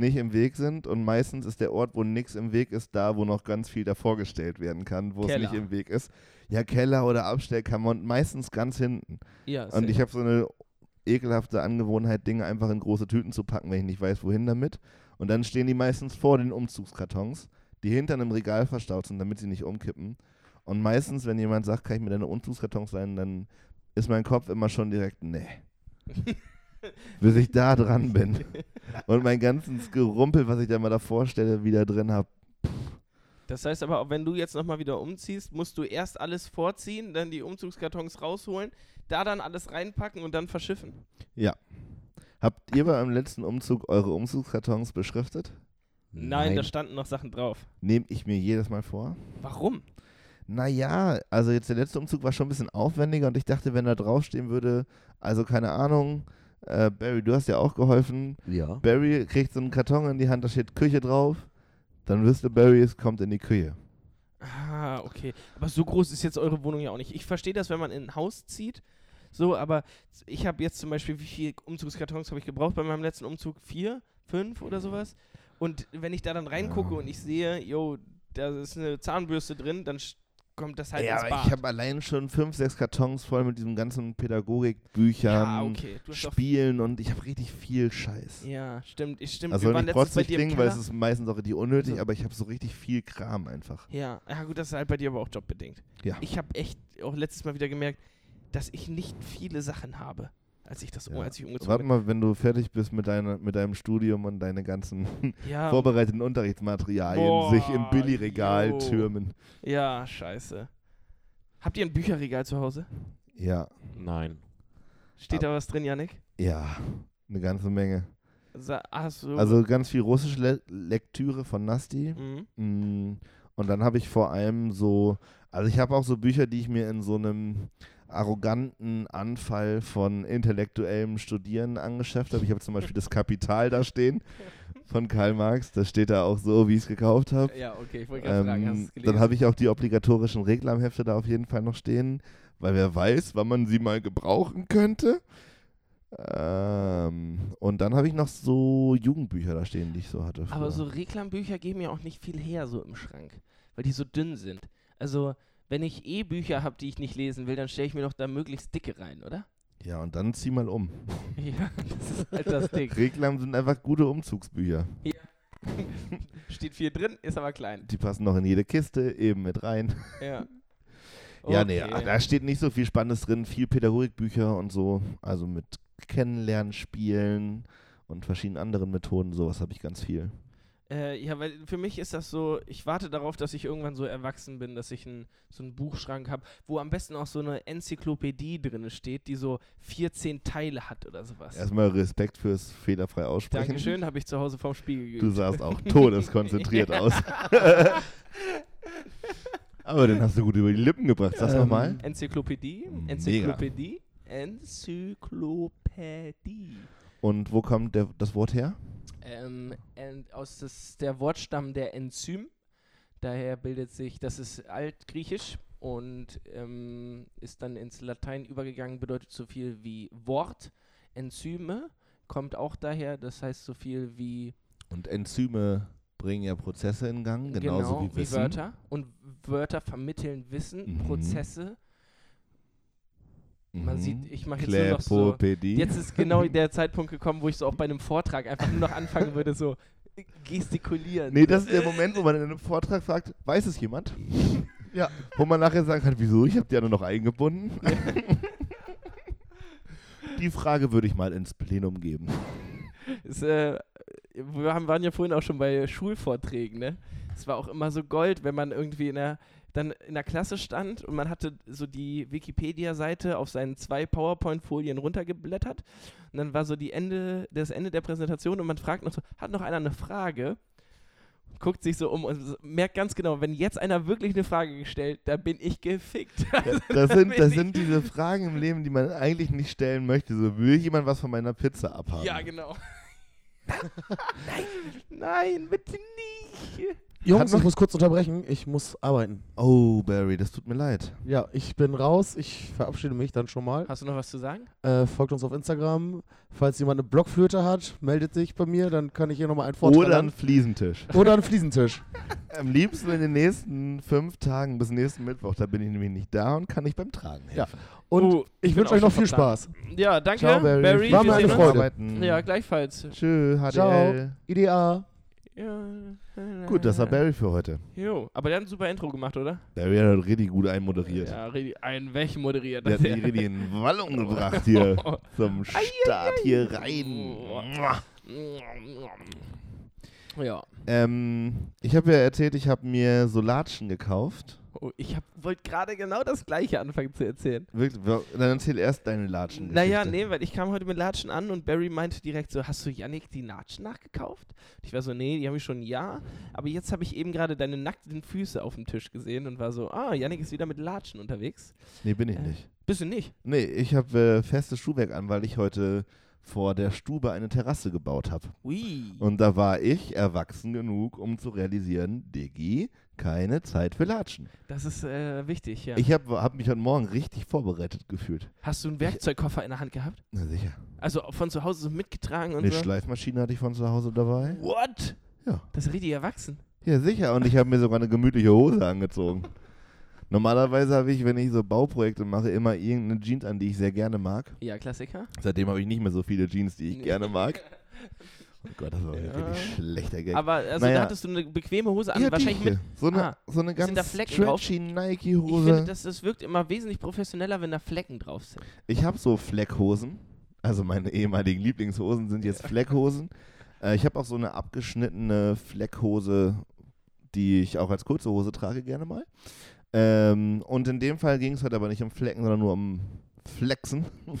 nicht im Weg sind. Und meistens ist der Ort, wo nichts im Weg ist, da, wo noch ganz viel davor gestellt werden kann, wo es Keller. nicht im Weg ist. Ja, Keller oder Abstellkammer und meistens ganz hinten. ja, Und ich habe so eine ekelhafte Angewohnheit, Dinge einfach in große Tüten zu packen, wenn ich nicht weiß, wohin damit. Und dann stehen die meistens vor den Umzugskartons, die hinter einem Regal verstaut sind, damit sie nicht umkippen. Und meistens, wenn jemand sagt, kann ich mir deine Umzugskartons leihen, dann ist mein Kopf immer schon direkt, nee. Bis ich da dran bin. Und mein ganzes Gerumpel, was ich da mal davor stelle, wieder drin habe. Das heißt aber, auch wenn du jetzt nochmal wieder umziehst, musst du erst alles vorziehen, dann die Umzugskartons rausholen, da dann alles reinpacken und dann verschiffen. Habt ihr beim letzten Umzug eure Umzugskartons beschriftet? Nein, da standen noch Sachen drauf. Nehme ich mir jedes Mal vor. Warum? Naja, also jetzt der letzte Umzug war schon ein bisschen aufwendiger und ich dachte, wenn da draufstehen würde, also keine Ahnung, äh, Barry, du hast ja auch geholfen. Ja. Barry kriegt so einen Karton in die Hand, da steht Küche drauf. Dann wüsste Barry, es kommt in die Küche. Ah, okay. Aber so groß ist jetzt eure Wohnung ja auch nicht. Ich verstehe das, wenn man in ein Haus zieht. So, aber ich habe jetzt zum Beispiel, wie viele Umzugskartons habe ich gebraucht bei meinem letzten Umzug? Vier? Fünf oder sowas? Und wenn ich da dann reingucke Ja. und ich sehe, yo, da ist eine Zahnbürste drin, dann kommt das halt ja, ins Bad. ich habe allein schon fünf, sechs Kartons voll mit diesem ganzen Pädagogikbüchern, ja, okay. Spielen und ich habe richtig viel Scheiß. Ja, stimmt. Ich, stimmt. Also Wir waren nicht letztens bei dir klingen, weil es ist meistens auch richtig unnötig, Also- aber ich habe so richtig viel Kram einfach. Ja, ja gut, das ist halt bei dir aber auch jobbedingt. Ja. Ich habe echt auch letztes Mal wieder gemerkt, dass ich nicht viele Sachen habe, als ich das Ja. als ich umgezogen Warte bin. mal, wenn du fertig bist mit, deiner, mit deinem Studium und deine ganzen Ja, vorbereiteten Unterrichtsmaterialien Boah, sich im Billigregal türmen. ja, scheiße. Habt ihr ein Bücherregal zu Hause? Ja, Nein. Steht da was drin, Yannick? ja, eine ganze Menge. Sa du Also ganz viel russische Le Lektüre von Nasti. Mhm. Mm, Und dann habe ich vor allem so, also ich habe auch so Bücher, die ich mir in so einem arroganten Anfall von intellektuellem Studieren angeschafft habe. Ich habe zum Beispiel das Kapital da stehen von Karl Marx. Das steht da auch so, wie ich es gekauft habe. Ja, okay, ich wollte gerade fragen, hast du Ähm, gelesen? dann habe ich auch die obligatorischen Reklamhefte da auf jeden Fall noch stehen, weil wer weiß, wann man sie mal gebrauchen könnte. Ähm, und dann habe ich noch so Jugendbücher da stehen, die ich so hatte. Aber früher. so Reklambücher geben ja auch nicht viel her so im Schrank, weil die so dünn sind. Also, wenn ich eh Bücher habe, die ich nicht lesen will, dann stelle ich mir doch da möglichst dicke rein, oder? Ja, und dann zieh mal um. Ja, das ist halt das Ding. Reklam sind einfach gute Umzugsbücher. Steht viel drin, ist aber klein. Die passen noch in jede Kiste, eben mit rein. Ja. Ja, nee, Okay. da steht nicht so viel Spannendes drin, viel Pädagogikbücher und so, also mit Kennenlernspielen und verschiedenen anderen Methoden, sowas habe ich ganz viel. Äh, ja, weil für mich ist das so, ich warte darauf, dass ich irgendwann so erwachsen bin, dass ich ein, so einen Buchschrank habe, wo am besten auch so eine Enzyklopädie drin steht, die so 14 Teile hat oder sowas. Erstmal Respekt fürs fehlerfrei aussprechen. Dankeschön, habe ich zu Hause vorm Spiegel geübt. Du sahst auch todeskonzentriert aus. Aber den hast du gut über die Lippen gebracht. Sag's Ähm, nochmal. Enzyklopädie, Mega. Enzyklopädie, Enzyklopädie. Und wo kommt der, das Wort her? Ähm, aus das, der Wortstamm der Enzym. Daher bildet sich, das ist altgriechisch und ähm, ist dann ins Latein übergegangen, bedeutet so viel wie Wort. Enzyme kommt auch daher, das heißt so viel wie Und Enzyme bringen ja Prozesse in Gang, genauso genau, wie Wissen. Wörter. Und Wörter vermitteln Wissen, Mhm. Prozesse. Man Mhm. sieht, ich mache jetzt nur noch so. Jetzt ist genau der Zeitpunkt gekommen, wo ich so auch bei einem Vortrag einfach nur noch anfangen würde, so gestikulieren. Nee, das ist der Moment, wo man in einem Vortrag fragt, weiß es jemand? ja. Wo man nachher sagen kann, wieso, ich habe die ja nur noch eingebunden. die Frage würde ich mal ins Plenum geben. Ist, äh, wir haben, waren ja vorhin auch schon bei Schulvorträgen, ne? Es war auch immer so Gold, wenn man irgendwie in der, dann in der Klasse stand und man hatte so die Wikipedia-Seite auf seinen zwei PowerPoint-Folien runtergeblättert und dann war so die Ende, das Ende der Präsentation und man fragt noch so, hat noch einer eine Frage? Guckt sich so um und merkt ganz genau, wenn jetzt einer wirklich eine Frage gestellt, da bin ich gefickt. Also, Das da sind, das sind diese Fragen im Leben, die man eigentlich nicht stellen möchte. So, will jemand was von meiner Pizza abhaben? Ja, genau. nein, nein, bitte nicht. Jungs, ich muss kurz unterbrechen. Ich muss arbeiten. Oh, Barry, das tut mir leid. Ja, ich bin raus. Ich verabschiede mich dann schon mal. Hast du noch was zu sagen? Äh, folgt uns auf Instagram. Falls jemand eine Blockflöte hat, meldet sich bei mir. Dann kann ich hier nochmal einen Vortrag Oder ein Fliesentisch. Oder einen Fliesentisch. Am liebsten in den nächsten fünf Tagen bis nächsten Mittwoch. Da bin ich nämlich nicht da und kann ich beim Tragen Ja. helfen. Und Oh, ich wünsche euch noch viel. Spaß. Ja, danke, Ciao, Barry. Barry. War mir eine Freude. Arbeiten. Ja, gleichfalls. Tschö, HDL. Ciao. IDA. Gut, das war Barry für heute. Jo, aber der hat ein super Intro gemacht, oder? Barry hat richtig gut einmoderiert. Ja, richtig- ein welchen moderiert. Der hat mich richtig in Wallung gebracht hier zum Start hier rein. Ja. Ähm, ich habe ja erzählt, ich habe mir Solatschen gekauft. Oh, ich wollte gerade genau das gleiche anfangen zu erzählen. Wirklich, dann erzähl erst deine Latschen. Naja, nee, weil ich kam heute mit Latschen an und Barry meinte direkt so, hast du Yannick die Latschen nachgekauft? Und ich war so, nee, die habe ich schon ein Jahr. Aber jetzt habe ich eben gerade deine nackten Füße auf dem Tisch gesehen und war so, ah, Yannick ist wieder mit Latschen unterwegs. Nee, bin ich Äh. nicht. Bist du nicht? Nee, ich habe äh, festes Schuhwerk an, weil ich heute vor der Stube eine Terrasse gebaut habe. Ui. Und da war ich erwachsen genug, um zu realisieren, Diggi, keine Zeit für Latschen. Das ist äh, wichtig, ja. Ich habe hab mich heute Morgen richtig vorbereitet gefühlt. Hast du einen Werkzeugkoffer in der Hand gehabt? Na sicher. Also von zu Hause so mitgetragen und Eine so? Schleifmaschine hatte ich von zu Hause dabei. What? Ja. Das ist richtig erwachsen. Ja, sicher. Und ich habe mir sogar eine gemütliche Hose angezogen. Normalerweise habe ich, wenn ich so Bauprojekte mache, immer irgendeine Jeans an, die ich sehr gerne mag. Ja, Klassiker. Seitdem habe ich nicht mehr so viele Jeans, die ich Nee. gerne mag. Oh Gott, das war Ja. wirklich schlechter Gag. Aber also Naja. da hattest du eine bequeme Hose an, Ja, wahrscheinlich mit. so eine, Ah. so eine ganz Flecken drauf? stretchy Ich finde, das, das wirkt immer wesentlich professioneller, wenn da Flecken drauf sind. Ich habe so Fleckhosen. Also meine ehemaligen Lieblingshosen sind jetzt Fleckhosen. Äh, ich habe auch so eine abgeschnittene Fleckhose, die ich auch als kurze Hose trage gerne mal. Ähm, und in dem Fall ging es heute aber nicht um Flecken, sondern nur um Flexen.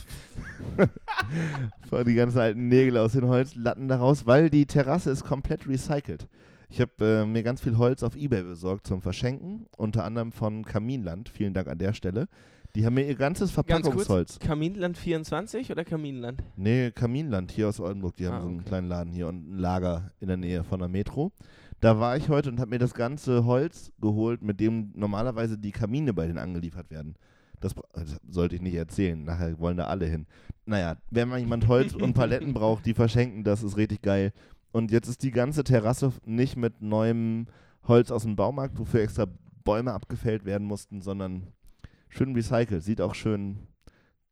Vor die ganzen alten Nägel aus den Holzlatten daraus, weil die Terrasse ist komplett recycelt. Ich habe äh, mir ganz viel Holz auf Ebay besorgt zum Verschenken, unter anderem von Kaminland. Vielen Dank an der Stelle. Die haben mir ihr ganzes Ganz kurz, Verpackungsholz. Kaminland 24 oder Kaminland? Nee, Kaminland hier aus Oldenburg, die haben Ah, so einen okay. kleinen Laden hier und ein Lager in der Nähe von der Metro. Da war ich heute und habe mir das ganze Holz geholt, mit dem normalerweise die Kamine bei denen angeliefert werden. Das, das sollte ich nicht erzählen, nachher wollen da alle hin. Naja, wenn man jemand Holz und Paletten braucht, die verschenken, das ist richtig geil. Und jetzt ist die ganze Terrasse nicht mit neuem Holz aus dem Baumarkt, wofür extra Bäume abgefällt werden mussten, sondern schön recycelt. Sieht auch schön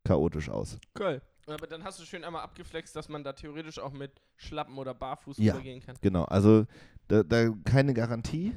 chaotisch aus. Geil. Aber dann hast du schön einmal abgeflext, dass man da theoretisch auch mit Schlappen oder Barfuß Ja. rübergehen kann. Genau, also da, da keine Garantie.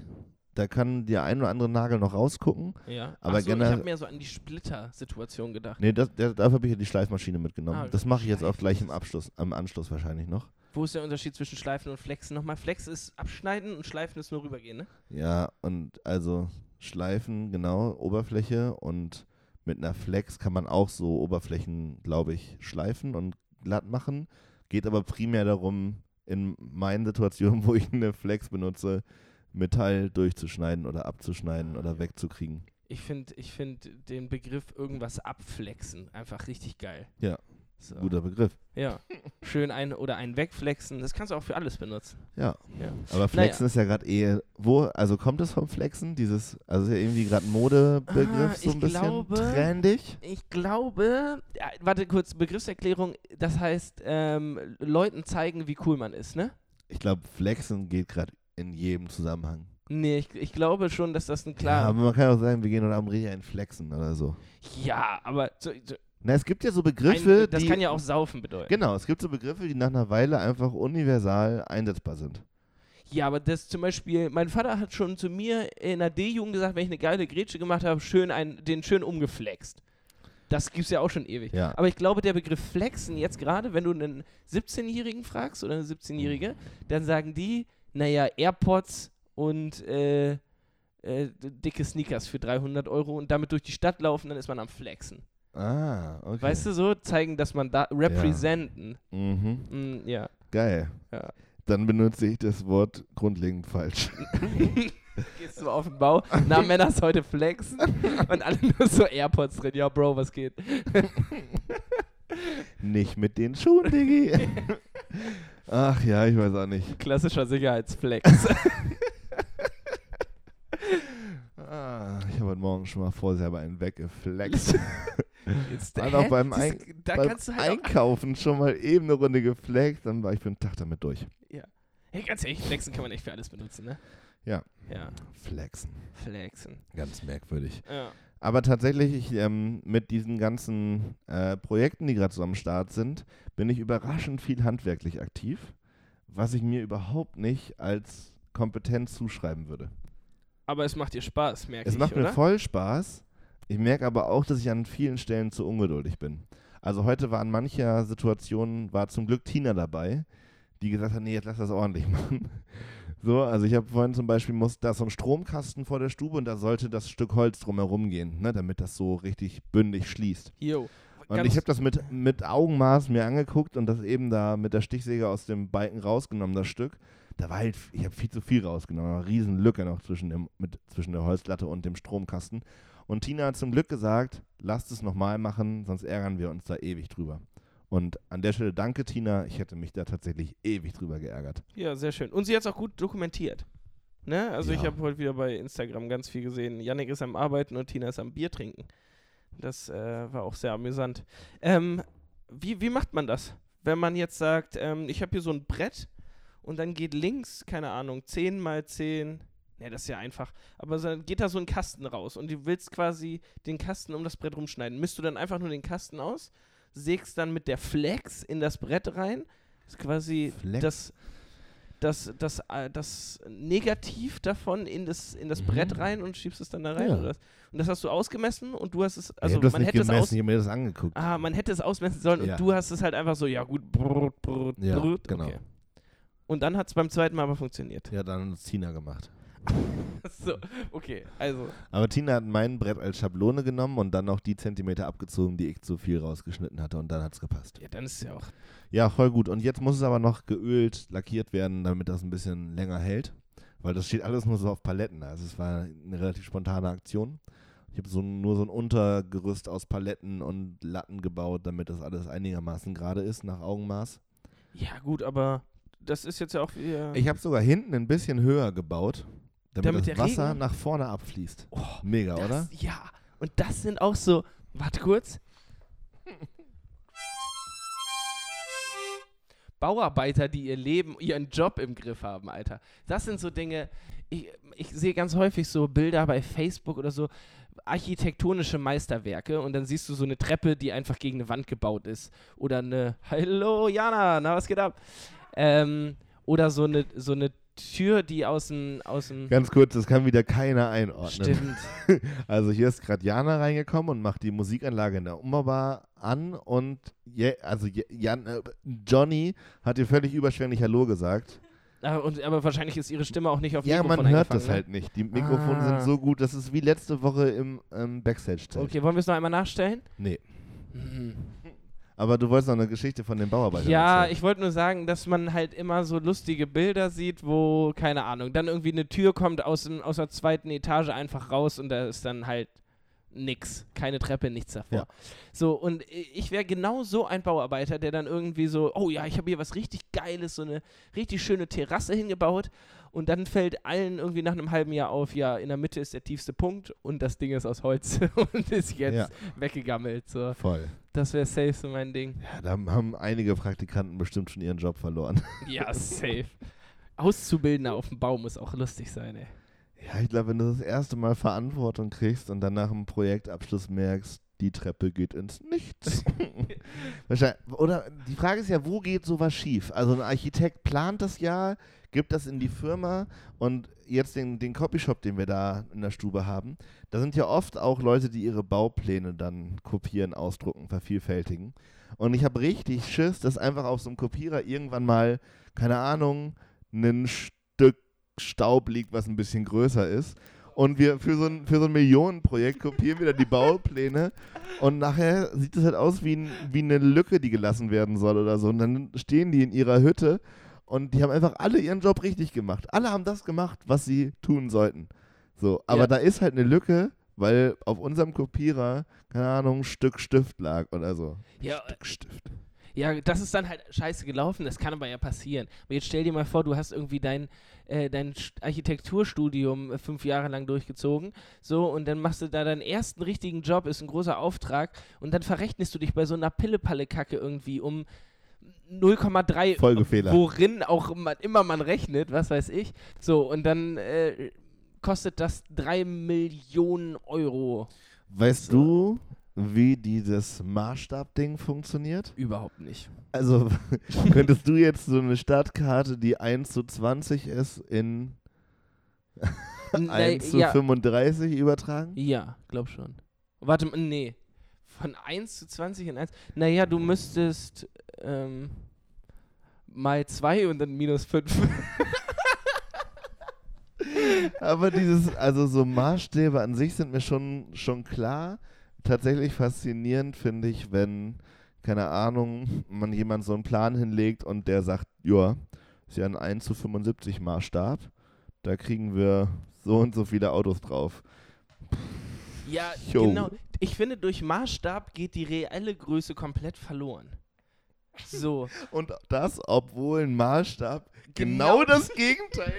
Da kann der ein oder andere Nagel noch rausgucken. Ja. Aber so, ich habe mehr so an die Splitter-Situation gedacht. Nee, das, der, dafür habe ich ja die Schleifmaschine mitgenommen. Ah, das mache ich jetzt auch gleich im. Abschluss, am Anschluss wahrscheinlich noch. Wo ist der Unterschied zwischen Schleifen und Flexen nochmal? Flex ist abschneiden und Schleifen ist nur rübergehen, ne? Ja, und also Schleifen, genau, Oberfläche und mit einer Flex kann man auch so Oberflächen, glaube ich, schleifen und glatt machen. Geht aber primär darum, in meinen Situationen, wo ich eine Flex benutze, Metall durchzuschneiden oder abzuschneiden oder wegzukriegen. Ich finde ich find den Begriff irgendwas abflexen einfach richtig geil. Ja. So. Guter Begriff. Ja. Schön ein oder ein wegflexen. Das kannst du auch für alles benutzen. Ja. Ja. Aber Flexen ist ja gerade eh, wo, also kommt es vom Flexen? Dieses, also ist ja irgendwie gerade ein Modebegriff Ah, so ein ich bisschen glaube- trendig. Ich glaube, ja, warte kurz, Begriffserklärung, das heißt, ähm, Leuten zeigen, wie cool man ist, ne? Ich glaube, Flexen geht gerade in jedem Zusammenhang. Nee, ich, ich glaube schon, dass das ein Ja, klar. aber man kann auch sagen, wir gehen heute Abend richtig ein Flexen oder so. Ja, aber so, so Na, es gibt ja so Begriffe, ein, das die. kann ja auch saufen bedeuten. Genau, es gibt so Begriffe, die nach einer Weile einfach universal einsetzbar sind. Ja, aber das zum Beispiel, mein Vater hat schon zu mir in der D-Jugend gesagt, wenn ich eine geile Grätsche gemacht habe, schön ein, den schön umgeflext. Das gibt's ja auch schon ewig. Ja. Aber ich glaube, der Begriff Flexen jetzt gerade, wenn du einen 17-Jährigen fragst oder eine 17-Jährige, dann sagen die, naja, AirPods und äh, äh, dicke Sneakers für 300 Euro und damit durch die Stadt laufen, dann ist man am Flexen. Ah, okay. Weißt du so? Zeigen, dass man da representen. Mhm. Mm, ja. Geil. Ja. Dann benutze ich das Wort grundlegend falsch. Gehst du auf den Bau, na Männers heute flexen und alle nur so AirPods drin. Ja, Bro, was geht? Nicht mit den Schuhen, Diggi. Ach ja, ich weiß auch nicht. Klassischer Sicherheitsflex. Ah, ich habe heute Morgen schon mal vorsehbar einen weggeflext. Jetzt, doch beim, Ein da beim halt Einkaufen schon mal eben eine Runde geflext, dann war ich für den Tag damit durch. hey, ganz ehrlich, flexen kann man echt für alles benutzen, ne? Ja. Ja, Flexen. flexen. Ganz merkwürdig. Ja. Aber tatsächlich, ich, ähm, mit diesen ganzen äh, Projekten, die gerade so am Start sind, bin ich überraschend viel handwerklich aktiv, was ich mir überhaupt nicht als Kompetenz zuschreiben würde. Aber es macht dir Spaß, merke Es ich, macht oder? mir voll Spaß. Ich merke aber auch, dass ich an vielen Stellen zu ungeduldig bin. Also heute war in mancher Situation, war zum Glück Tina dabei, die gesagt hat, nee, jetzt lass das ordentlich machen. So, also ich habe vorhin zum Beispiel, muss da ist so ein Stromkasten vor der Stube und da sollte das Stück Holz drumherum gehen, ne, damit das so richtig bündig schließt. Jo. Und ich habe das mit, mit Augenmaß mir angeguckt und das eben da mit der Stichsäge aus dem Balken rausgenommen, das Stück. Da war halt, ich habe viel zu viel rausgenommen, eine riesen Lücke noch zwischen, dem, mit, zwischen der Holzlatte und dem Stromkasten. Und Tina hat zum Glück gesagt, lasst es nochmal machen, sonst ärgern wir uns da ewig drüber. Und an der Stelle danke Tina, ich hätte mich da tatsächlich ewig drüber geärgert. Ja, sehr schön. Und sie hat es auch gut dokumentiert. Ne? Also ich Ja. habe heute wieder bei Instagram ganz viel gesehen. Yannick ist am Arbeiten und Tina ist am Bier trinken. Das äh, war auch sehr amüsant. Ähm, wie, wie macht man das? Wenn man jetzt sagt, ähm, ich habe hier so ein Brett und dann geht links, keine Ahnung, 10 mal 10, Ne, das ist ja einfach. Aber dann geht da so ein Kasten raus und du willst quasi den Kasten um das Brett rumschneiden. Misst du dann einfach nur den Kasten aus, sägst dann mit der Flex in das Brett rein. Das ist quasi Flex? das, das, das, äh, das Negativ davon in das, in das Mhm. Brett rein und schiebst es dann da rein. Ja. Oder? Und das hast du ausgemessen und du hast es, also hab das man nicht hätte es gemessen, aus, ich habe mir das angeguckt. Ah, man hätte es ausmessen sollen Ja. und du hast es halt einfach so, ja gut, brrrt, brrrt, Ja, brrrt, genau. okay. Und dann hat es beim zweiten Mal aber funktioniert. Ja, dann hat es Tina gemacht. so, okay, also. Aber Tina hat mein Brett als Schablone genommen und dann noch die Zentimeter abgezogen, die ich zu viel rausgeschnitten hatte und dann hat es gepasst. Ja, dann ist es ja auch. Ja, voll gut. Und jetzt muss es aber noch geölt, lackiert werden, damit das ein bisschen länger hält. Weil das steht alles nur so auf Paletten. Also es war eine relativ spontane Aktion. Ich habe so, nur so ein Untergerüst aus Paletten und Latten gebaut, damit das alles einigermaßen gerade ist, nach Augenmaß. Ja, gut, aber das ist jetzt ja auch wieder. Ich habe sogar hinten ein bisschen höher gebaut, damit, Damit das der Wasser Regen- nach vorne abfließt. oh, Mega, das, oder? Ja, und das sind auch so. Warte kurz. Bauarbeiter, die ihr Leben, ihren Job im Griff haben, Alter. Das sind so Dinge. Ich, ich sehe ganz häufig so Bilder bei Facebook oder so architektonische Meisterwerke und dann siehst du so eine Treppe, die einfach gegen eine Wand gebaut ist. Oder eine Hallo Jana, na was geht ab? Ähm, oder so eine, so eine Tür, die aus dem, aus dem Ganz kurz, das kann wieder keiner einordnen. Stimmt. Also hier ist gerade Jana reingekommen und macht die Musikanlage in der Umbaubar an und je, also Je- Jan, äh, Johnny hat ihr völlig überschwänglich Hallo gesagt. Aber, und, aber wahrscheinlich ist ihre Stimme auch nicht auf Ja, Mikrofon man hört das ne? halt nicht. Die Mikrofone Ah. sind so gut, das ist wie letzte Woche im ähm, backstage -Zelt. Okay, wollen wir es noch einmal nachstellen? Nee. Mhm. Aber du wolltest noch eine Geschichte von den Bauarbeitern Ja, erzählen. ich wollte nur sagen, dass man halt immer so lustige Bilder sieht, wo, keine Ahnung, dann irgendwie eine Tür kommt aus, aus der zweiten Etage einfach raus und da ist dann halt nix. Keine Treppe, nichts davor. Ja. So, und ich wäre genau so ein Bauarbeiter, der dann irgendwie so, oh ja, ich habe hier was richtig Geiles, so eine richtig schöne Terrasse hingebaut und dann fällt allen irgendwie nach einem halben Jahr auf, ja, in der Mitte ist der tiefste Punkt und das Ding ist aus Holz und ist jetzt Ja. weggegammelt. So. Voll. Das wäre safe so mein Ding. Ja, da haben einige Praktikanten bestimmt schon ihren Job verloren. Ja, safe. Auszubildender auf dem Bau muss auch lustig sein, ey. Ja, ich glaube, wenn du das erste Mal Verantwortung kriegst und dann nach dem Projektabschluss merkst, die Treppe geht ins Nichts. Oder die Frage ist ja, wo geht sowas schief? Also ein Architekt plant das ja, gibt das in die Firma und jetzt den, den Copyshop, den wir da in der Stube haben, da sind ja oft auch Leute, die ihre Baupläne dann kopieren, ausdrucken, vervielfältigen. Und ich habe richtig Schiss, dass einfach auf so einem Kopierer irgendwann mal, keine Ahnung, ein Stück Staub liegt, was ein bisschen größer ist. Und wir für so ein, für so ein Millionenprojekt kopieren wir dann die Baupläne und nachher sieht es halt aus wie, ein, wie eine Lücke, die gelassen werden soll oder so. Und dann stehen die in ihrer Hütte und die haben einfach alle ihren Job richtig gemacht. Alle haben das gemacht, was sie tun sollten. So, aber Ja. da ist halt eine Lücke, weil auf unserem Kopierer, keine Ahnung, ein Stück Stift lag oder so. Ja, Stück Stift. Ja, das ist dann halt scheiße gelaufen, das kann aber ja passieren. Aber jetzt stell dir mal vor, du hast irgendwie dein, äh, dein St- Architekturstudium äh, fünf Jahre lang durchgezogen, so, und dann machst du da deinen ersten richtigen Job, ist ein großer Auftrag, und dann verrechnest du dich bei so einer Pille-Palle-Kacke irgendwie um 0,3, Folgefehler. worin auch man, immer man rechnet, was weiß ich. So, und dann äh, kostet das drei Millionen Euro. Weißt So. du, wie dieses Maßstabding funktioniert? Überhaupt nicht. Also könntest du jetzt so eine Stadtkarte, die 1 zu 20 ist, in 1 zu ja, 35 übertragen? Ja, glaub schon. Warte mal, nee. Von 1 zu 20 in 1. Naja, du müsstest ähm, mal 2 und dann minus 5. Aber dieses, also so Maßstäbe an sich sind mir schon, schon klar. Tatsächlich faszinierend finde ich, wenn, keine Ahnung, man jemand so einen Plan hinlegt und der sagt, ja, ist ja ein 1 zu 75 Maßstab. Da kriegen wir so und so viele Autos drauf. ja, Jo. genau. Ich finde, durch Maßstab geht die reelle Größe komplett verloren. So. Und das, obwohl ein Maßstab Genau. genau das Gegenteil,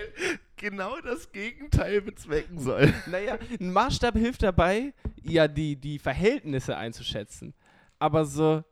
genau das Gegenteil bezwecken soll. naja, ein Maßstab hilft dabei, ja, die, die Verhältnisse einzuschätzen. Aber so,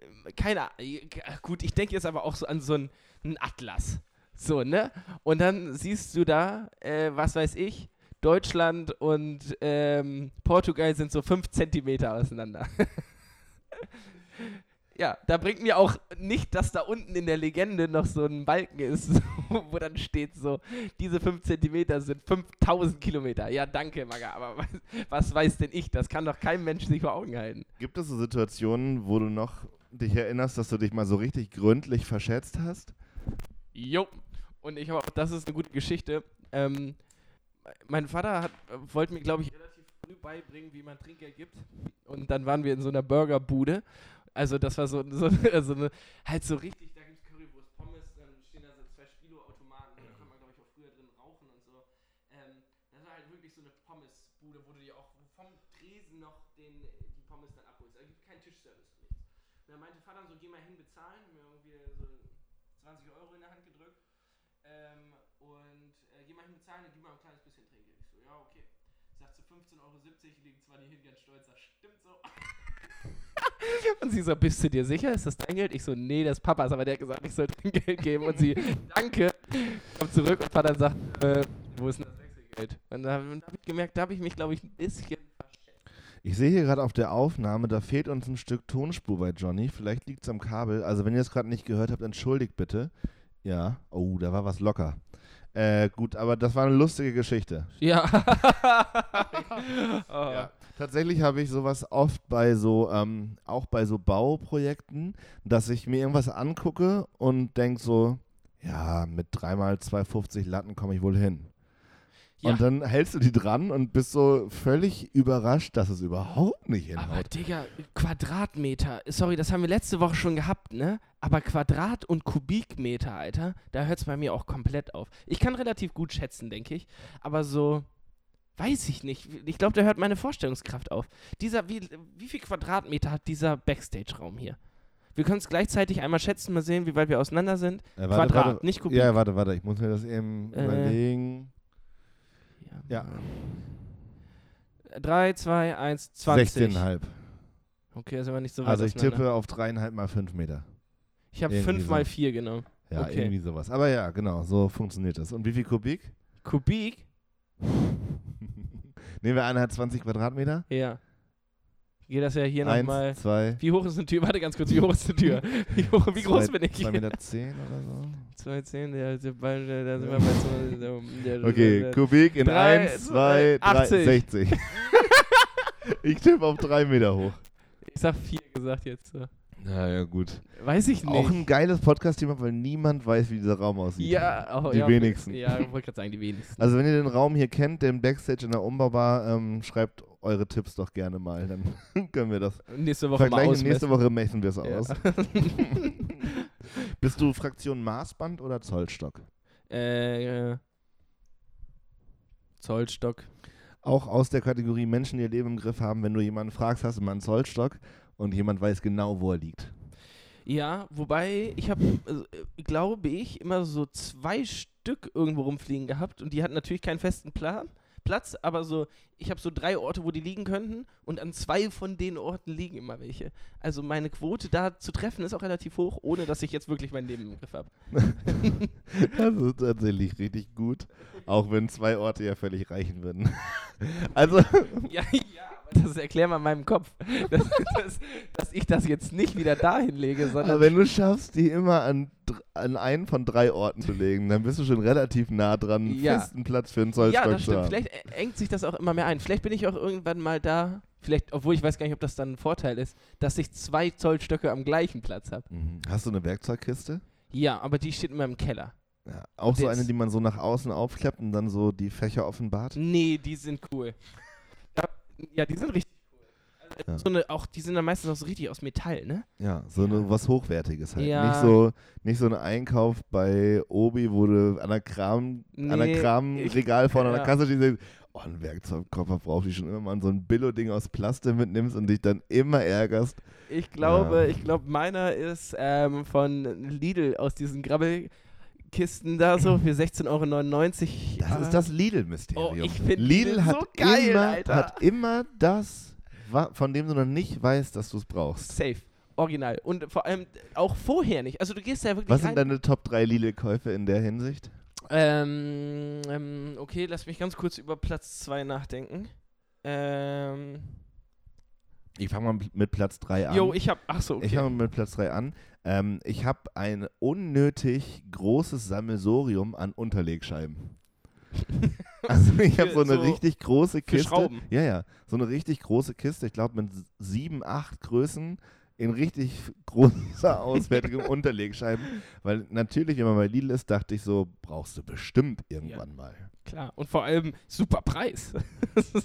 ähm, keine Ahnung. Gut, ich denke jetzt aber auch so an so einen, einen Atlas. So, ne? Und dann siehst du da, äh, was weiß ich, Deutschland und ähm, Portugal sind so fünf Zentimeter auseinander. ja, da bringt mir auch nicht, dass da unten in der Legende noch so ein Balken ist, wo dann steht so, diese fünf Zentimeter sind 5000 Kilometer. Ja, danke, Maga, aber was, was weiß denn ich? Das kann doch kein Mensch sich vor Augen halten. Gibt es so Situationen, wo du noch dich erinnerst, dass du dich mal so richtig gründlich verschätzt hast? Jo. Und ich auch, das ist eine gute Geschichte. Ähm, mein Vater hat, wollte mir, glaube ich, relativ früh beibringen, wie man Trinkgeld gibt. Und dann waren wir in so einer Burgerbude. Also das war so, so, so eine, halt so richtig, da gibt es Currywurst, Pommes, dann stehen da so zwei Spilo-Automaten, da kann man, glaube ich, auch früher drin rauchen und so. Ähm, das war halt wirklich so eine Pommesbude, wo du dir auch vom Tresen noch den, die Pommes dann abholst. Da gibt es keinen Tischservice, nichts. Und dann meinte Vater so, geh mal hin bezahlen, mir irgendwie so 20 Euro in der Hand gedrückt. Ähm, und äh, geh mal hin bezahlen, dann gib mal ein kleines bisschen Trinkgeld. Ich so, ja, okay. Sagt sie 15,70 Euro, liegt zwar nicht hin, ganz stolz, sagt, stimmt so. und sie so, bist du dir sicher, ist das dein Geld? Ich so, nee, das ist Papas, aber der hat gesagt, ich soll Trinkgeld geben. Und sie, danke, kommt zurück und Vater sagt, äh, wo ist denn das Wechselgeld? Und da habe ich gemerkt, da habe ich mich, glaube ich, ein bisschen Ich sehe hier gerade auf der Aufnahme, da fehlt uns ein Stück Tonspur bei Johnny. Vielleicht liegt es am Kabel. Also wenn ihr es gerade nicht gehört habt, entschuldigt bitte. Ja. Oh, da war was locker. Äh, gut, aber das war eine lustige Geschichte. Ja. oh. Ja. Tatsächlich habe ich sowas oft bei so, ähm, auch bei so Bauprojekten, dass ich mir irgendwas angucke und denke so, ja, mit dreimal 2,50 Latten komme ich wohl hin. Ja. Und dann hältst du die dran und bist so völlig überrascht, dass es überhaupt nicht Aber hinhaut. Digga, Quadratmeter, sorry, das haben wir letzte Woche schon gehabt, ne? Aber Quadrat- und Kubikmeter, Alter, da hört es bei mir auch komplett auf. Ich kann relativ gut schätzen, denke ich, aber so, weiß ich nicht. Ich glaube, da hört meine Vorstellungskraft auf. Dieser, wie, wie viel Quadratmeter hat dieser Backstage-Raum hier? Wir können es gleichzeitig einmal schätzen, mal sehen, wie weit wir auseinander sind. Äh, Quadrat, nicht Kubik. Ja, warte, warte, ich muss mir das eben Äh. überlegen. Ja. 3, 2, 1, 20. 16,5. Okay, ist aber nicht so weit Also ich tippe auf dreieinhalb mal fünf Meter. Ich habe irgendwie 5 so. mal 4 genommen. Ja, Okay. irgendwie sowas. Aber ja, genau, so funktioniert das. Und wie viel Kubik? Kubik? Nehmen wir einer hat 20 Quadratmeter. Ja. Geht das ja hier nochmal. Wie hoch ist eine Tür? Warte ganz kurz, wie hoch ist eine Tür? Wie, hoch, wie groß zwei, bin ich? 2,10 Meter zehn oder so. 2,10, der, der Ball, der, da sind wir bei so, der, der, Okay, der, Kubik in Drei, 1, 2, 3, 80. 60. ich tippe auf 3 Meter hoch. Ich sag 4 gesagt jetzt. So. Ja, ja, gut. Weiß ich nicht. Auch ein geiles Podcast-Thema, weil niemand weiß, wie dieser Raum aussieht. ja, oh, Die ja, wenigsten. Ja, ich wollte gerade sagen, die wenigsten. Also wenn ihr den Raum hier kennt, den Backstage in der Umbaubar, ähm, schreibt eure Tipps doch gerne mal. Dann können wir das nächste Woche mal vergleichen. ausmessen. Nächste Woche messen wir es Ja. aus. Bist du Fraktion Maßband oder Zollstock? äh, äh, Zollstock. Auch aus der Kategorie Menschen, die ihr Leben im Griff haben, wenn du jemanden fragst, hast du mal einen Zollstock und jemand weiß genau, wo er liegt. Ja, wobei ich habe, äh, glaube ich, immer so zwei Stück irgendwo rumfliegen gehabt und die hatten natürlich keinen festen Plan, Platz, aber so, ich habe so drei Orte, wo die liegen könnten und an zwei von den Orten liegen immer welche. Also meine Quote da zu treffen ist auch relativ hoch, ohne dass ich jetzt wirklich mein Leben im Griff habe. Das ist tatsächlich richtig gut. Auch wenn zwei Orte ja völlig reichen würden. Also, Ja, ja, das erklär mal meinem Kopf, dass, dass, dass ich das jetzt nicht wieder dahin lege, sondern aber wenn du schaffst, die immer an, an einen von drei Orten zu legen, dann bist du schon relativ nah dran, einen Ja. festen Platz für einen Zollstock Ja, das stimmt. Vielleicht engt sich das auch immer mehr ein. Vielleicht bin ich auch irgendwann mal da, vielleicht, obwohl ich weiß gar nicht, ob das dann ein Vorteil ist, dass ich zwei Zollstöcke am gleichen Platz habe. Mhm. Hast du eine Werkzeugkiste? Ja, aber die steht immer im Keller. Ja. Auch so Das- eine, die man so nach außen aufklappt und dann so die Fächer offenbart? Nee, die sind cool. Ja, die sind richtig cool. Also Ja. so eine, auch, die sind dann meistens auch so richtig aus Metall, ne? Ja, so eine, was Hochwertiges halt. Ja. Nicht, so, nicht so ein Einkauf bei Obi, wo du an der Kram, an der Nee, Kramregal vorne an der. Kasse stehst und denkst, oh, ein Werkzeugkoffer brauche ich schon immer mal und so ein Billo-Ding aus Plastik mitnimmst und dich dann immer ärgerst. Ich glaube, Ja. ich glaube, meiner ist ähm, von Lidl aus diesen Grabbelkisten da so für 16,99 Euro. Das ist das Lidl-Mysterium. Oh, Lidl Lidl hat, so geil, immer, Alter. hat immer das, von dem du noch nicht weißt, dass du es brauchst. Safe. Original. Und vor allem auch vorher nicht. Also du gehst da wirklich Was rein. sind deine Top 3 Lidl-Käufe in der Hinsicht? Ähm, ähm, okay, lass mich ganz kurz über Platz 2 nachdenken. Ähm, Ich fange mal mit Platz 3 an. jo, ich hab, ach so, okay. Ich fange mit Platz 3 an. Ähm, ich habe ein unnötig großes Sammelsorium an Unterlegscheiben. Also ich habe so eine so- richtig große Kiste. Ja, ja. So eine richtig große Kiste, ich glaube mit sieben, acht Größen in richtig großer auswertigem Unterlegscheiben. Weil natürlich, wenn man bei Lidl ist, dachte ich so, brauchst du bestimmt irgendwann mal. Klar. Und vor allem super Preis.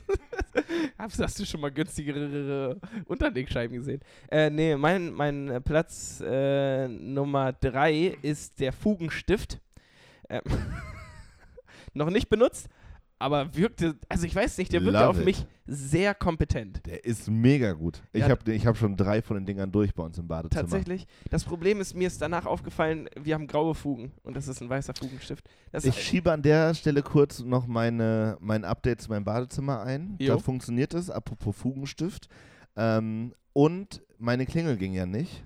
hast, du schon mal günstigere Unterlegscheiben gesehen? Äh, nee, mein, mein Platz äh, Nummer 3 ist der Fugenstift. Ähm, noch nicht benutzt, aber wirkte, also ich weiß nicht, der wirkte Love auf it. mich sehr kompetent. Der ist mega gut. Ich Ja. habe ich hab schon drei von den Dingern durch bei uns im Badezimmer. Tatsächlich. Das Problem ist, mir ist danach aufgefallen, wir haben graue Fugen und das ist ein weißer Fugenstift. Das Ich schiebe an der Stelle kurz noch meine, mein Update zu meinem Badezimmer ein. Jo. Da funktioniert es, apropos Fugenstift. Ähm, und meine Klingel ging ja nicht.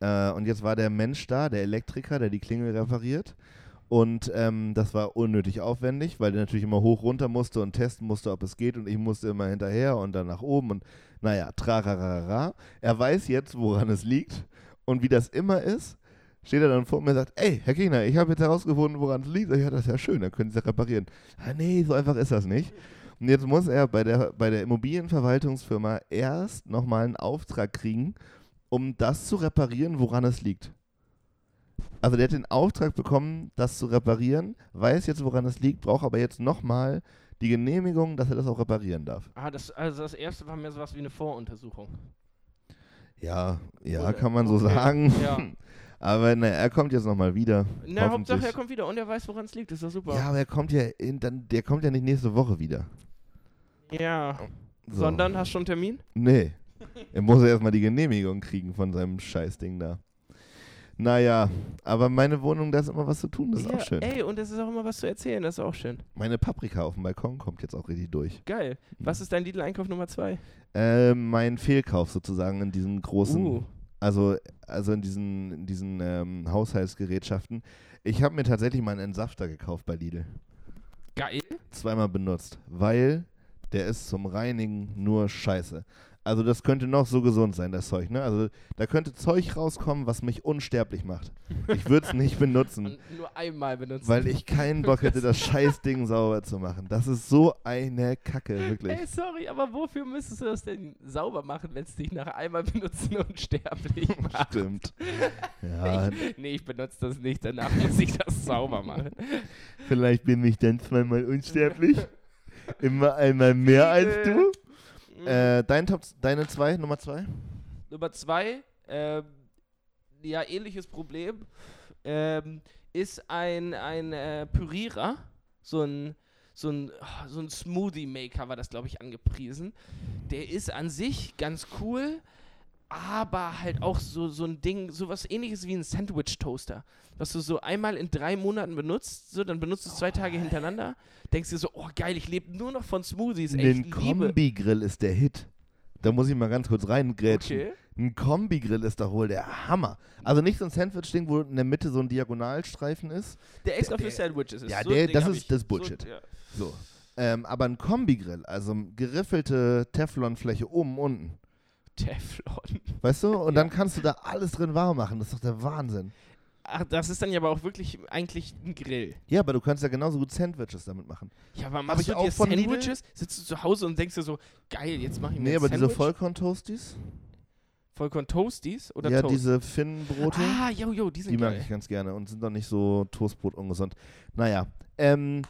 Äh, und jetzt war der Mensch da, der Elektriker, der die Klingel repariert. Und ähm, das war unnötig aufwendig, weil der natürlich immer hoch runter musste und testen musste, ob es geht. Und ich musste immer hinterher und dann nach oben. Und naja, trararara. Er weiß jetzt, woran es liegt. Und wie das immer ist, steht er dann vor mir und sagt, ey, Herr Gegner, ich habe jetzt herausgefunden, woran es liegt. Ja, das ist ja schön, dann können Sie es ja reparieren. Ah, nee, so einfach ist das nicht. Und jetzt muss er bei der, bei der Immobilienverwaltungsfirma erst nochmal einen Auftrag kriegen, um das zu reparieren, woran es liegt. Also der hat den Auftrag bekommen, das zu reparieren, weiß jetzt, woran es liegt, braucht aber jetzt nochmal die Genehmigung, dass er das auch reparieren darf. Ah, das, also das erste war mehr sowas wie eine Voruntersuchung. Ja, ja, Oder- kann man so okay. sagen. Ja. Aber naja, er kommt jetzt nochmal wieder. Na, Hauptsache er kommt wieder und er weiß, woran es liegt. Ist doch super. Ja, aber er kommt ja in, dann, der kommt ja nicht nächste Woche wieder. Ja. So. Sondern, hast du schon einen Termin? Nee. Er muss ja erstmal die Genehmigung kriegen von seinem Scheißding da. Naja, aber meine Wohnung, da ist immer was zu tun, das ist ja, auch schön. Ey, und es ist auch immer was zu erzählen, das ist auch schön. Meine Paprika auf dem Balkon kommt jetzt auch richtig durch. Geil. Was ist dein Lidl-Einkauf Nummer zwei? Äh, mein Fehlkauf sozusagen in diesen großen, Uh. also, also in diesen, in diesen ähm, Haushaltsgerätschaften. Ich habe mir tatsächlich mal einen Entsafter gekauft bei Lidl. Geil. zweimal benutzt, weil der ist zum Reinigen nur scheiße. Also das könnte noch so gesund sein, das Zeug, ne? Also da könnte Zeug rauskommen, was mich unsterblich macht. Ich würde es nicht benutzen, Und nur einmal benutzen. weil ich keinen Bock hätte, das Scheißding sauber zu machen. Das ist so eine Kacke, wirklich. Ey, sorry, aber wofür müsstest du das denn sauber machen, wenn es dich nach einmal benutzen unsterblich macht? Stimmt. Ja, nee, ich benutze das nicht, danach muss ich das sauber machen. vielleicht bin ich dann zweimal unsterblich. Immer einmal mehr als du. Äh, dein Top, deine zwei, Nummer zwei? Nummer zwei, ähm, ja, ähnliches Problem, ähm, ist ein, ein äh, Pürierer, so ein, so ein, ah, so ein Smoothie-Maker war das, glaube ich, angepriesen. Der ist an sich ganz cool, aber halt auch so, so ein Ding, sowas ähnliches wie ein Sandwich-Toaster, was du so einmal in drei Monaten benutzt, so, dann benutzt du es zwei Tage hintereinander, denkst dir so, oh geil, ich lebe nur noch von Smoothies, ey, Ein. Kombi-Grill ist der Hit. Da muss ich mal ganz kurz reingrätschen. Okay. Ein Kombi-Grill ist doch wohl der Hammer. Also nicht so ein Sandwich-Ding, wo in der Mitte so ein Diagonalstreifen ist. Der extra für Sandwiches ist. ja, so der- das ist- das Bullshit. So, ja. So. Ähm, aber ein Kombi-Grill, also geriffelte Teflonfläche oben und unten. Teflon. Weißt du? Und Ja. dann kannst du da alles drin warm machen. Das ist doch der Wahnsinn. Ach, das ist dann ja aber auch wirklich eigentlich ein Grill. Ja, aber du kannst ja genauso gut Sandwiches damit machen. Ja, aber machst du auch dir von Lidl? Sandwiches? Sitzt du zu Hause und denkst dir so, geil, jetzt mach ich mir Nee, aber Sandwich? diese Vollkorn-Toasties? Vollkorn Toasties oder Ja, Toast? diese Finnbrote. Ah, jo, jo, die sind Die mag geil. ich ganz gerne und sind doch nicht so Toastbrot ungesund. Naja, ähm,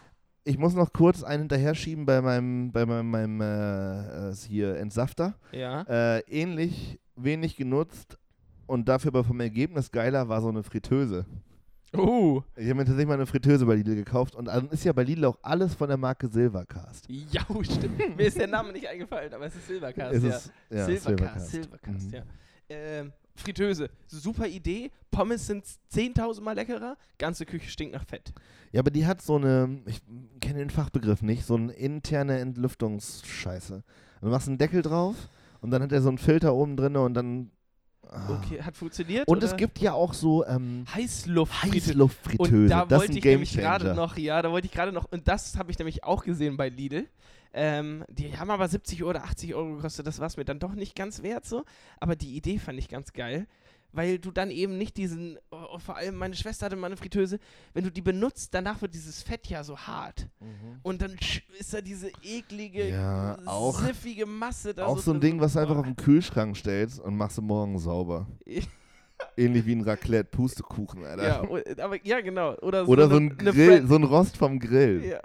ich muss noch kurz einen hinterher schieben bei meinem, bei meinem, meinem äh, äh, hier Entsafter. Ja. Äh, ähnlich wenig genutzt und dafür aber vom Ergebnis geiler war so eine Fritteuse. Oh. Ich habe mir tatsächlich mal eine Fritteuse bei Lidl gekauft und dann ist ja bei Lidl auch alles von der Marke Silvercast. Ja, stimmt. Mir ist der Name nicht eingefallen, aber es ist Silvercast, Es ja. ist, ja, Silvercast, Silvercast, Mhm. ja. Ähm, Fritteuse, super Idee. Pommes sind 10.000 Mal leckerer. Ganze Küche stinkt nach Fett. Ja, aber die hat so eine, ich kenne den Fachbegriff nicht, so eine interne Entlüftungsscheiße. Du machst einen Deckel drauf und dann hat er so einen Filter oben drin und dann Okay, hat funktioniert? Und oder? es gibt ja auch so ähm, Heißluftfritteuse. Heißluftfritteuse. Und da das wollte ist ein ich nämlich gerade noch, ja, da wollte ich gerade noch, und das habe ich nämlich auch gesehen bei Lidl. Ähm, die haben aber 70 oder 80 Euro gekostet, das war es mir dann doch nicht ganz wert so. Aber die Idee fand ich ganz geil, weil du dann eben nicht diesen, oh, vor allem meine Schwester hatte mal eine Fritteuse, wenn du die benutzt, danach wird dieses Fett ja so hart. Und dann ist da diese eklige, Ja, auch- siffige Masse da Auch so ein drin. Ding, was du einfach auf den Kühlschrank stellst und machst du morgen sauber. Ähnlich wie ein Raclette-Pustekuchen, Alter. Ja, aber, ja, genau. Oder, Oder so ein Grill, so ein Rost vom Grill. Ja.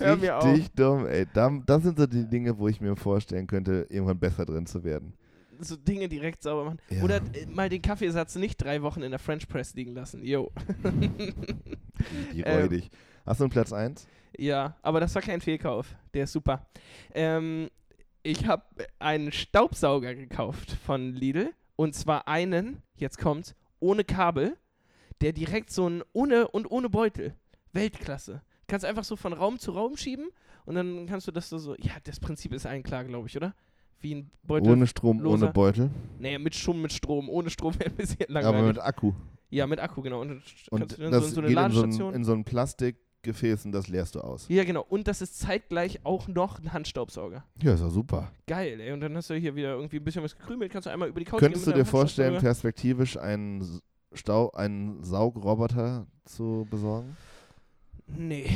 Richtig dumm, ey. Da, das sind so die Dinge, wo ich mir vorstellen könnte, irgendwann besser drin zu werden. so Dinge direkt sauber machen. Ja. Oder äh, mal den Kaffeesatz nicht drei Wochen in der French Press liegen lassen. Jo. Die Ähm. räudig. Hast du einen Platz 1? ja, aber das war kein Fehlkauf. Der ist super. Ähm, ich habe einen Staubsauger gekauft von Lidl. Und zwar einen, jetzt kommt's, ohne Kabel, der direkt so ein, ohne und ohne Beutel. Weltklasse. Kannst einfach so von Raum zu Raum schieben und dann kannst du das so, so ja, das Prinzip ist allen klar, glaube ich, oder? Wie ein Beutel. Ohne Strom, loser. ohne Beutel. Nee, mit schon mit Strom. Ohne Strom wäre ein bisschen Aber langweilig. mit Akku. ja, mit Akku, genau. Und, Und du das so, so eine geht in so, Ladestation. ein, in so ein Plastikgefäß und das leerst du aus. ja, genau. Und das ist zeitgleich auch noch ein Handstaubsauger. Ja, ist doch super. Geil, ey. Und dann hast du hier wieder irgendwie ein bisschen was gekrümelt. Kannst du einmal über die Couch Könntest du gehen dir mit deinem vorstellen, perspektivisch einen Stau, einen Saugroboter zu besorgen? Nee.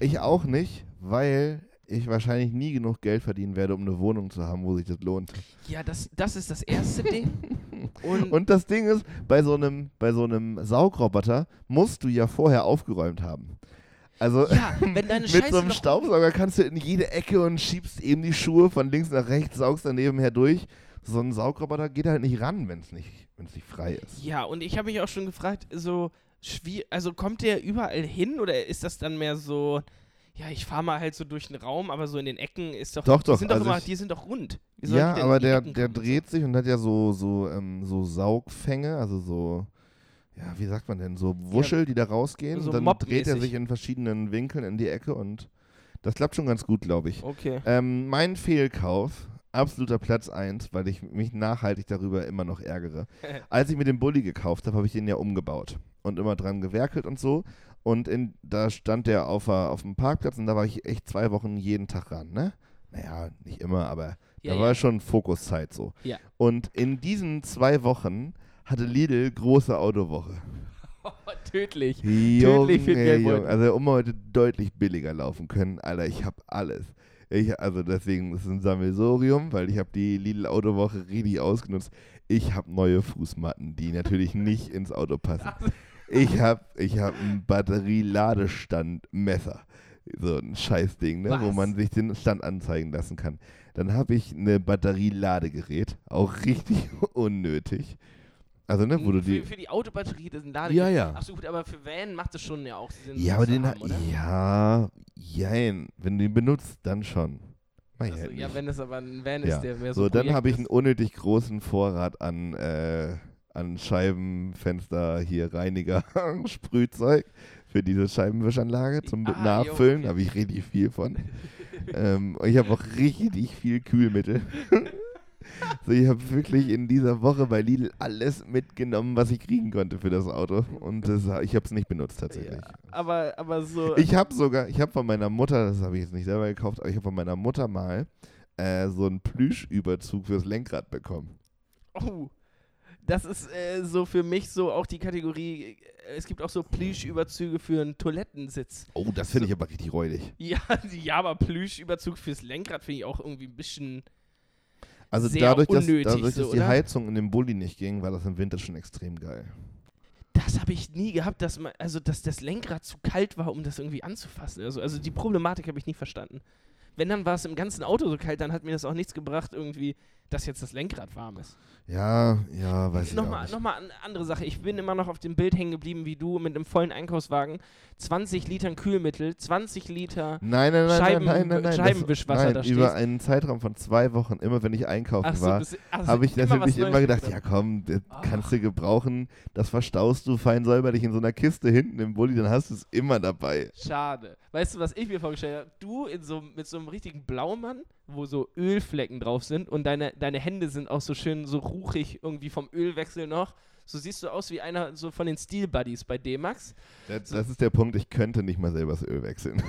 Ich auch nicht, weil ich wahrscheinlich nie genug Geld verdienen werde, um eine Wohnung zu haben, wo sich das lohnt. Ja, das, das ist das erste Ding. Und, Und das Ding ist, bei so einem, bei so einem Saugroboter musst du ja vorher aufgeräumt haben. Also ja, wenn deine mit Scheiße so einem Staubsauger kannst du in jede Ecke und schiebst eben die Schuhe von links nach rechts, saugst daneben her durch. So ein Saugroboter geht halt nicht ran, wenn es nicht, wenn's nicht frei ist. Ja, und ich habe mich auch schon gefragt, so schwier also kommt der überall hin oder ist das dann mehr so, ja, ich fahre mal halt so durch den Raum, aber so in den Ecken ist doch, Doch, die doch, sind doch also immer, ich- die sind doch rund. Ja, die aber die der, Ecken der dreht sich und hat ja so, so, ähm, so Saugfänge, also so, ja, wie sagt man denn, so Wuschel, die da rausgehen. so und dann dreht er sich in verschiedenen Winkeln in die Ecke und das klappt schon ganz gut, glaube ich. Okay. Ähm, mein Fehlkauf, absoluter Platz 1, weil ich mich nachhaltig darüber immer noch ärgere. Als ich mir den Bulli gekauft habe, habe ich den ja umgebaut und immer dran gewerkelt und so. Und in, da stand der auf, auf dem Parkplatz und da war ich echt zwei Wochen jeden Tag ran, ne? Naja, nicht immer, aber Ja, da ja. war schon Fokuszeit so. Ja. Und in diesen zwei Wochen hatte Lidl große Autowoche. Tödlich. Junge, viel Geldbeutel. Junge. Also um heute deutlich billiger laufen können. Alter, ich habe alles. Ich, also deswegen ist es ein Sammelsorium, weil ich habe die Lidl Autowoche richtig ausgenutzt. Ich habe neue Fußmatten, die natürlich nicht ins Auto passen. Ich habe ich hab ein Batterieladestandmesser. So ein Scheißding, ne, wo man sich den Stand anzeigen lassen kann. Dann habe ich eine Batterieladegerät, auch richtig unnötig. Also, ne, wo du die. für, die Autobatterie, das ist ein Lade. Ja, ja. Achso, gut, aber für Van macht es schon ja auch Sinn. Ja, das aber den haben, oder? Ja, jein. Wenn du ihn benutzt, dann schon. Ich Also, ja, nicht. wenn es aber ein Van Ja. ist, der mehr so. so, dann habe ich einen unnötig großen Vorrat an, äh, an Scheibenfenster, hier Reiniger, Sprühzeug für diese Scheibenwischanlage zum Ah, Nachfüllen. okay. habe ich richtig viel von. ähm, ich habe auch richtig viel Kühlmittel. so, ich habe wirklich in dieser Woche bei Lidl alles mitgenommen, was ich kriegen konnte für das Auto. Und das, ich habe es nicht benutzt tatsächlich. Ja, aber, aber so. Ich habe sogar, ich habe von meiner Mutter, das habe ich jetzt nicht selber gekauft, aber ich habe von meiner Mutter mal äh, so einen Plüschüberzug fürs Lenkrad bekommen. Oh, das ist äh, so für mich so auch die Kategorie. äh, Es gibt auch so Plüschüberzüge für einen Toilettensitz. Oh, das finde ich aber richtig räudig. Ja, ja, aber Plüschüberzug fürs Lenkrad finde ich auch irgendwie ein bisschen. Also Sehr dadurch, dass, unnötig dadurch, so, dass die oder? Heizung in dem Bulli nicht ging, war das im Winter schon extrem geil. Das habe ich nie gehabt, dass man, also dass das Lenkrad zu kalt war, um das irgendwie anzufassen. Also, also die Problematik habe ich nie verstanden. Wenn dann war es im ganzen Auto so kalt, dann hat mir das auch nichts gebracht, irgendwie, dass jetzt das Lenkrad warm ist. Ja, ja, weiß ich auch Nochmal nicht. noch mal eine andere Sache. Ich bin immer noch auf dem Bild hängen geblieben, wie du mit einem vollen Einkaufswagen 20 Litern Kühlmittel, 20 Liter. Nein, nein, nein, Scheiben- nein, nein, nein, nein. Scheibenwischwasser nein, da über stehst. einen Zeitraum von zwei Wochen, immer wenn ich einkaufen Ach so, war, also habe ich immer natürlich Neues immer gedacht, ja komm, das Ah. kannst du gebrauchen, das verstaust du fein säuberlich in so einer Kiste hinten im Bulli, dann hast du es immer dabei. Schade. Weißt du, was ich mir vorgestellt habe? Du in so, mit so einem richtigen Blaumann, wo so Ölflecken drauf sind und deine, deine Hände sind auch so schön so ruchig irgendwie vom Ölwechsel noch. So siehst du aus wie einer so von den Steel Buddies bei D-Max. Das, das ist der Punkt, ich könnte nicht mal selber das Öl wechseln.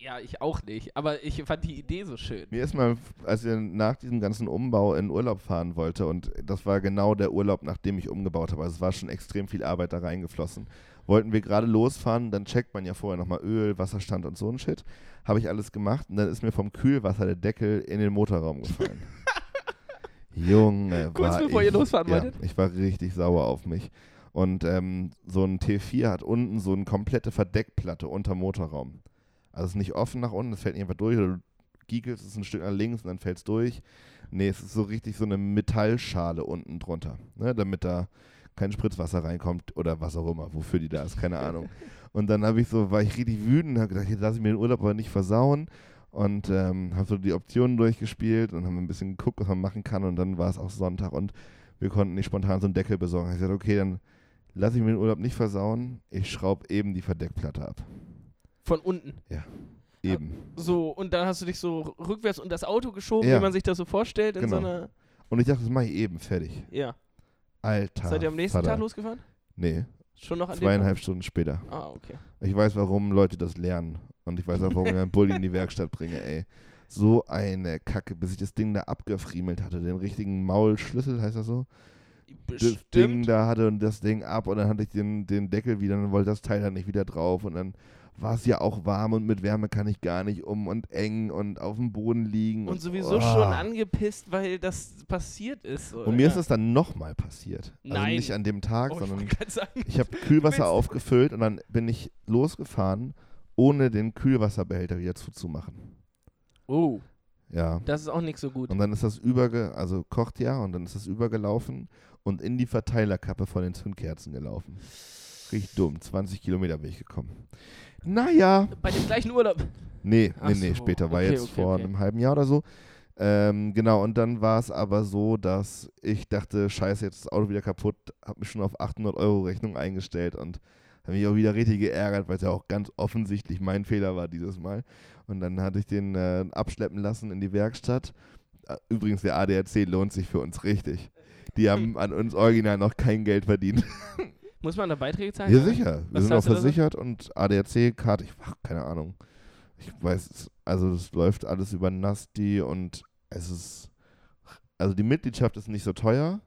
Ja, ich auch nicht. Aber ich fand die Idee so schön. Mir ist mal, als wir nach diesem ganzen Umbau in Urlaub fahren wollte, und das war genau der Urlaub, nachdem ich umgebaut habe, also es war schon extrem viel Arbeit da reingeflossen, wollten wir gerade losfahren, dann checkt man ja vorher nochmal Öl, Wasserstand und so ein Shit. Habe ich alles gemacht und dann ist mir vom Kühlwasser der Deckel in den Motorraum gefallen. Junge, Kurz bevor ich, ihr losfahren ja, wolltet? ich war richtig sauer auf mich. Und ähm, so ein T4 hat unten so eine komplette Verdeckplatte unter Motorraum. Also es ist nicht offen nach unten, es fällt nicht einfach durch, oder du giegelst es ein Stück nach links und dann fällt es durch. Nee, es ist so richtig so eine Metallschale unten drunter, ne, damit da kein Spritzwasser reinkommt oder was auch immer, wofür die da ist, keine Ahnung. Und dann habe ich so, war ich richtig wütend, habe gedacht, jetzt lasse ich mir den Urlaub aber nicht versauen und ähm, habe so die Optionen durchgespielt und haben ein bisschen geguckt, was man machen kann und dann war es auch Sonntag und wir konnten nicht spontan so einen Deckel besorgen. Ich gesagt, okay, dann lasse ich mir den Urlaub nicht versauen, ich schraube eben die Verdeckplatte ab. Von unten. Eben. So, und dann hast du dich so rückwärts unter das Auto geschoben, Ja. wie man sich das so vorstellt, in so Genau. einer. Und ich dachte, das mache ich eben fertig. Ja. Alter. Seid ihr am nächsten Vater. Tag losgefahren? Nee, Schon noch an zweieinhalb Stunden später. Ah, okay. Ich weiß, warum Leute das lernen. Und ich weiß auch, warum ich meinen Bulli in die Werkstatt bringe, ey. So eine Kacke, bis ich das Ding da abgefriemelt hatte. Den richtigen Maulschlüssel, heißt das so? Das Ding Bestimmt. da hatte und das Ding ab und dann hatte ich den, den Deckel wieder und dann wollte das Teil dann nicht wieder drauf und dann war es ja auch warm und mit Wärme kann ich gar nicht um und eng und auf dem Boden liegen. Und sowieso oh. schon angepisst, weil das passiert ist. So. Und mir ist es dann nochmal passiert. Also Nein. nicht an dem Tag, Oh, ich sondern sagen. ich habe Kühlwasser aufgefüllt und dann bin ich losgefahren, ohne den Kühlwasserbehälter wieder zuzumachen. Oh, Ja. das ist auch nicht so gut. Und dann ist das überge, also kocht ja, und dann ist das übergelaufen und in die Verteilerkappe von den Zündkerzen gelaufen. Richtig dumm. 20 Kilometer bin ich gekommen. Naja. Bei dem gleichen Urlaub. Nee, Ach nee, nee, so, später. War okay, jetzt okay, vor okay. einem halben Jahr oder so. Ähm, genau, und dann war es aber so, dass ich dachte, scheiße, jetzt ist das Auto wieder kaputt, habe mich schon auf 800 Euro Rechnung eingestellt und habe mich auch wieder richtig geärgert, weil es ja auch ganz offensichtlich mein Fehler war dieses Mal. Und dann hatte ich den äh, abschleppen lassen in die Werkstatt. Äh, Übrigens, der ADAC lohnt sich für uns richtig. Die haben an uns original noch kein Geld verdient. Muss man da Beiträge zahlen? Ja, sicher. Wir Was sind auch so? versichert und ADAC-Karte, ich ach, keine Ahnung. Ich weiß, also es läuft alles über Nasti und es ist, also die Mitgliedschaft ist nicht so teuer,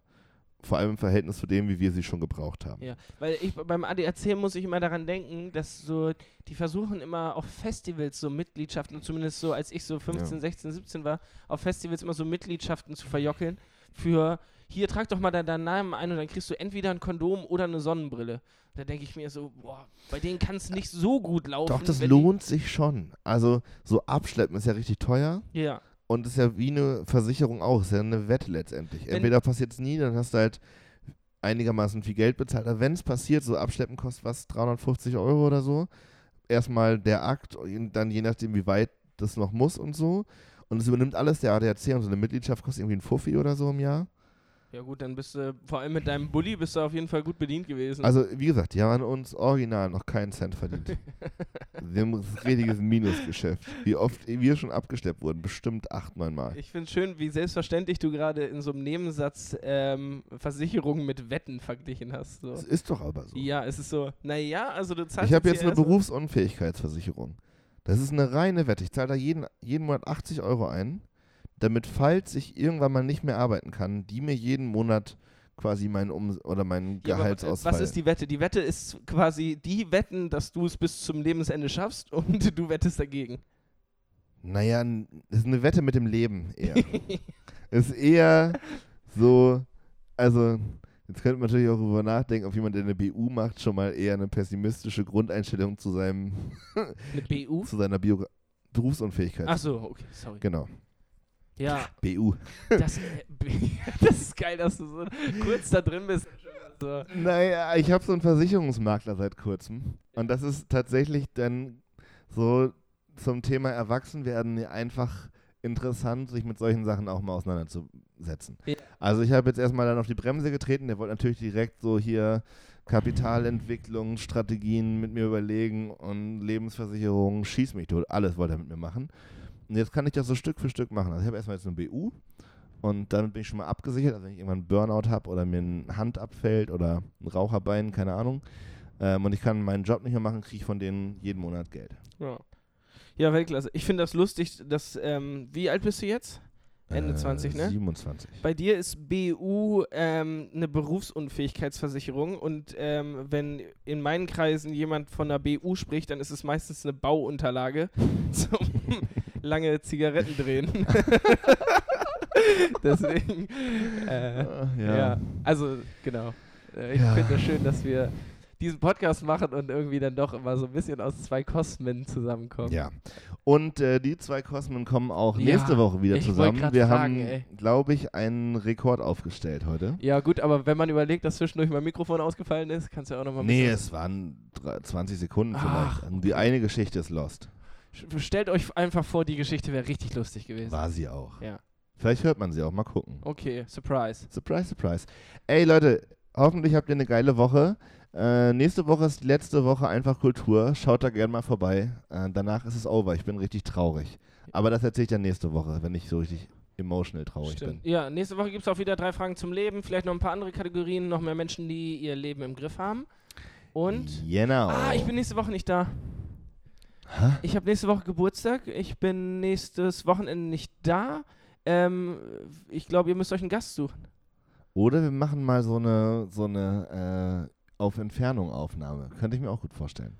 vor allem im Verhältnis zu dem, wie wir sie schon gebraucht haben. Ja, weil ich beim ADAC muss ich immer daran denken, dass so, die versuchen immer auf Festivals so Mitgliedschaften, zumindest so als ich so 15, Ja. 16, 17 war, auf Festivals immer so Mitgliedschaften zu verjockeln für, hier trag doch mal deinen deinen Namen ein und dann kriegst du entweder ein Kondom oder eine Sonnenbrille. Da denke ich mir so, boah, bei denen kann es nicht so gut laufen. Doch, das lohnt sich schon. Also so abschleppen ist ja richtig teuer Ja, und ist ja wie eine Versicherung auch, ist ja eine Wette letztendlich. Wenn- Entweder passiert es nie, dann hast du halt einigermaßen viel Geld bezahlt. Aber wenn es passiert, so abschleppen kostet was, 350 Euro oder so. Erstmal der Akt, dann je nachdem, wie weit das noch muss und so. Und es übernimmt alles der ADAC und so eine Mitgliedschaft kostet irgendwie ein Fuffi oder so im Jahr. Ja gut, dann bist du, vor allem mit deinem Bulli, bist du auf jeden Fall gut bedient gewesen. Also, wie gesagt, die haben an uns original noch keinen Cent verdient. Wir haben ein richtiges Minusgeschäft. Wie oft wir schon abgeschleppt wurden, bestimmt acht, neun Mal. Ich finde schön, wie selbstverständlich du gerade in so einem Nebensatz ähm, Versicherungen mit Wetten verglichen hast. So. Das ist doch aber so. Ja, es ist so, naja, also du zahlst Ich habe jetzt hier eine Berufsunfähigkeitsversicherung. Das ist eine reine Wette. Ich zahle da jeden, jeden Monat 80 Euro ein, damit, falls ich irgendwann mal nicht mehr arbeiten kann, die mir jeden Monat quasi meinen um oder meinen Ja, aber, äh, Gehaltsausfall. Was ist die Wette? Die Wette ist quasi, die wetten, dass du es bis zum Lebensende schaffst und du wettest dagegen. naja, das ist eine Wette mit dem Leben eher. ist eher so, also jetzt könnte man natürlich auch darüber nachdenken, ob jemand, der eine BU macht, schon mal eher eine pessimistische Grundeinstellung zu seinem Eine BU? zu seiner Bio Berufsunfähigkeit. Achso, okay, sorry. Genau. Ja, BU. das, äh, das ist geil, dass du so kurz da drin bist. So. Naja, ich habe so einen Versicherungsmakler seit kurzem. Und das ist tatsächlich dann so zum Thema Erwachsenwerden einfach interessant, sich mit solchen Sachen auch mal auseinanderzusetzen. Ja. Also ich habe jetzt erstmal dann auf die Bremse getreten, der wollte natürlich direkt so hier Kapitalentwicklung, Strategien mit mir überlegen und Lebensversicherung, schieß mich tot, alles wollte er mit mir machen. Und jetzt kann ich das so Stück für Stück machen. Also ich habe erstmal jetzt eine BU und damit bin ich schon mal abgesichert. Also wenn ich irgendwann einen Burnout habe oder mir eine Hand abfällt oder ein Raucherbein, keine Ahnung, ähm, und ich kann meinen Job nicht mehr machen, kriege ich von denen jeden Monat Geld. Ja, ja Weltklasse. Ich finde das lustig, dass, ähm, wie alt bist du jetzt? Ende Äh, 20, ne? 27. Bei dir ist BU ähm, eine Berufsunfähigkeitsversicherung und ähm, wenn in meinen Kreisen jemand von der BU spricht, dann ist es meistens eine Bauunterlage zum lange Zigaretten drehen. Deswegen, äh, Ah, ja. also genau. Äh, ich Ja. finde es schön, dass wir diesen Podcast machen und irgendwie dann doch immer so ein bisschen aus zwei Kosmen zusammenkommen. Ja. Und äh, die zwei Kosmen kommen auch Ja, nächste Woche wieder zusammen. Wir fragen, haben, glaube ich, einen Rekord aufgestellt heute. Ja, gut, aber wenn man überlegt, dass zwischendurch mein Mikrofon ausgefallen ist, kannst du ja auch nochmal Nee, es waren drei- 20 Sekunden Ach, vielleicht. Die eine Geschichte ist lost. Stellt euch einfach vor, die Geschichte wäre richtig lustig gewesen. War sie auch. Ja. Vielleicht hört man sie auch. Mal gucken. Okay, Surprise. Surprise, surprise. Ey, Leute, hoffentlich habt ihr eine geile Woche. Äh, nächste Woche ist die letzte Woche einfach Kultur. Schaut da gerne mal vorbei. Äh, danach ist es over. Ich bin richtig traurig. Aber das erzähle ich dann nächste Woche, wenn ich so richtig emotional traurig bin. Ja, nächste Woche gibt es auch wieder drei Fragen zum Leben, vielleicht noch ein paar andere Kategorien, noch mehr Menschen, die ihr Leben im Griff haben. Und. Genau. Ah, ich bin nächste Woche nicht da. Hä? Ich habe nächste Woche Geburtstag. Ich bin nächstes Wochenende nicht da. Ähm, ich glaube, ihr müsst euch einen Gast suchen. Oder wir machen mal so eine, so eine äh, auf Entfernung Aufnahme. Könnte ich mir auch gut vorstellen.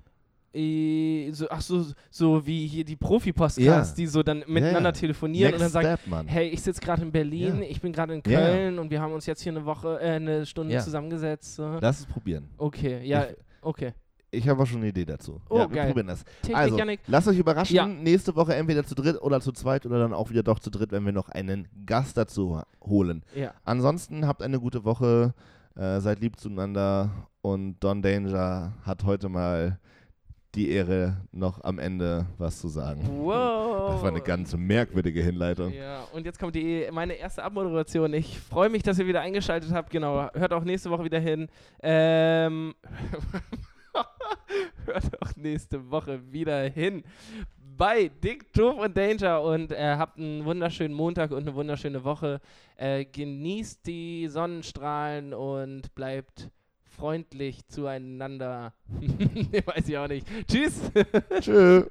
Äh, so, ach so, so wie hier die Profi-Podcasts, Ja. die so dann miteinander ja. telefonieren und dann sagen, Step, hey, ich sitze gerade in Berlin, ich bin gerade in. Köln und wir haben uns jetzt hier eine Woche, äh, eine Stunde zusammengesetzt. So. Lass es probieren. Okay, ja, Ich, okay. Ich habe auch schon eine Idee dazu. Oh, ja, wir geil. probieren das. Technik, Also, Janik. lasst euch überraschen. Ja. Nächste Woche entweder zu dritt oder zu zweit oder dann auch wieder doch zu dritt, wenn wir noch einen Gast dazu holen. Ja. Ansonsten habt eine gute Woche, äh, seid lieb zueinander und Don Danger hat heute mal die Ehre, noch am Ende was zu sagen. Wow. Das war eine ganz merkwürdige Hinleitung. Ja, und jetzt kommt die, meine erste Abmoderation. Ich freue mich, dass ihr wieder eingeschaltet habt. Genau, hört auch nächste Woche wieder hin. Ähm, hört auch nächste Woche wieder hin bei Dick, Doof und Danger und äh, habt einen wunderschönen Montag und eine wunderschöne Woche. Äh, genießt die Sonnenstrahlen und bleibt freundlich zueinander. Weiß ich auch nicht. Tschüss. Tschüss.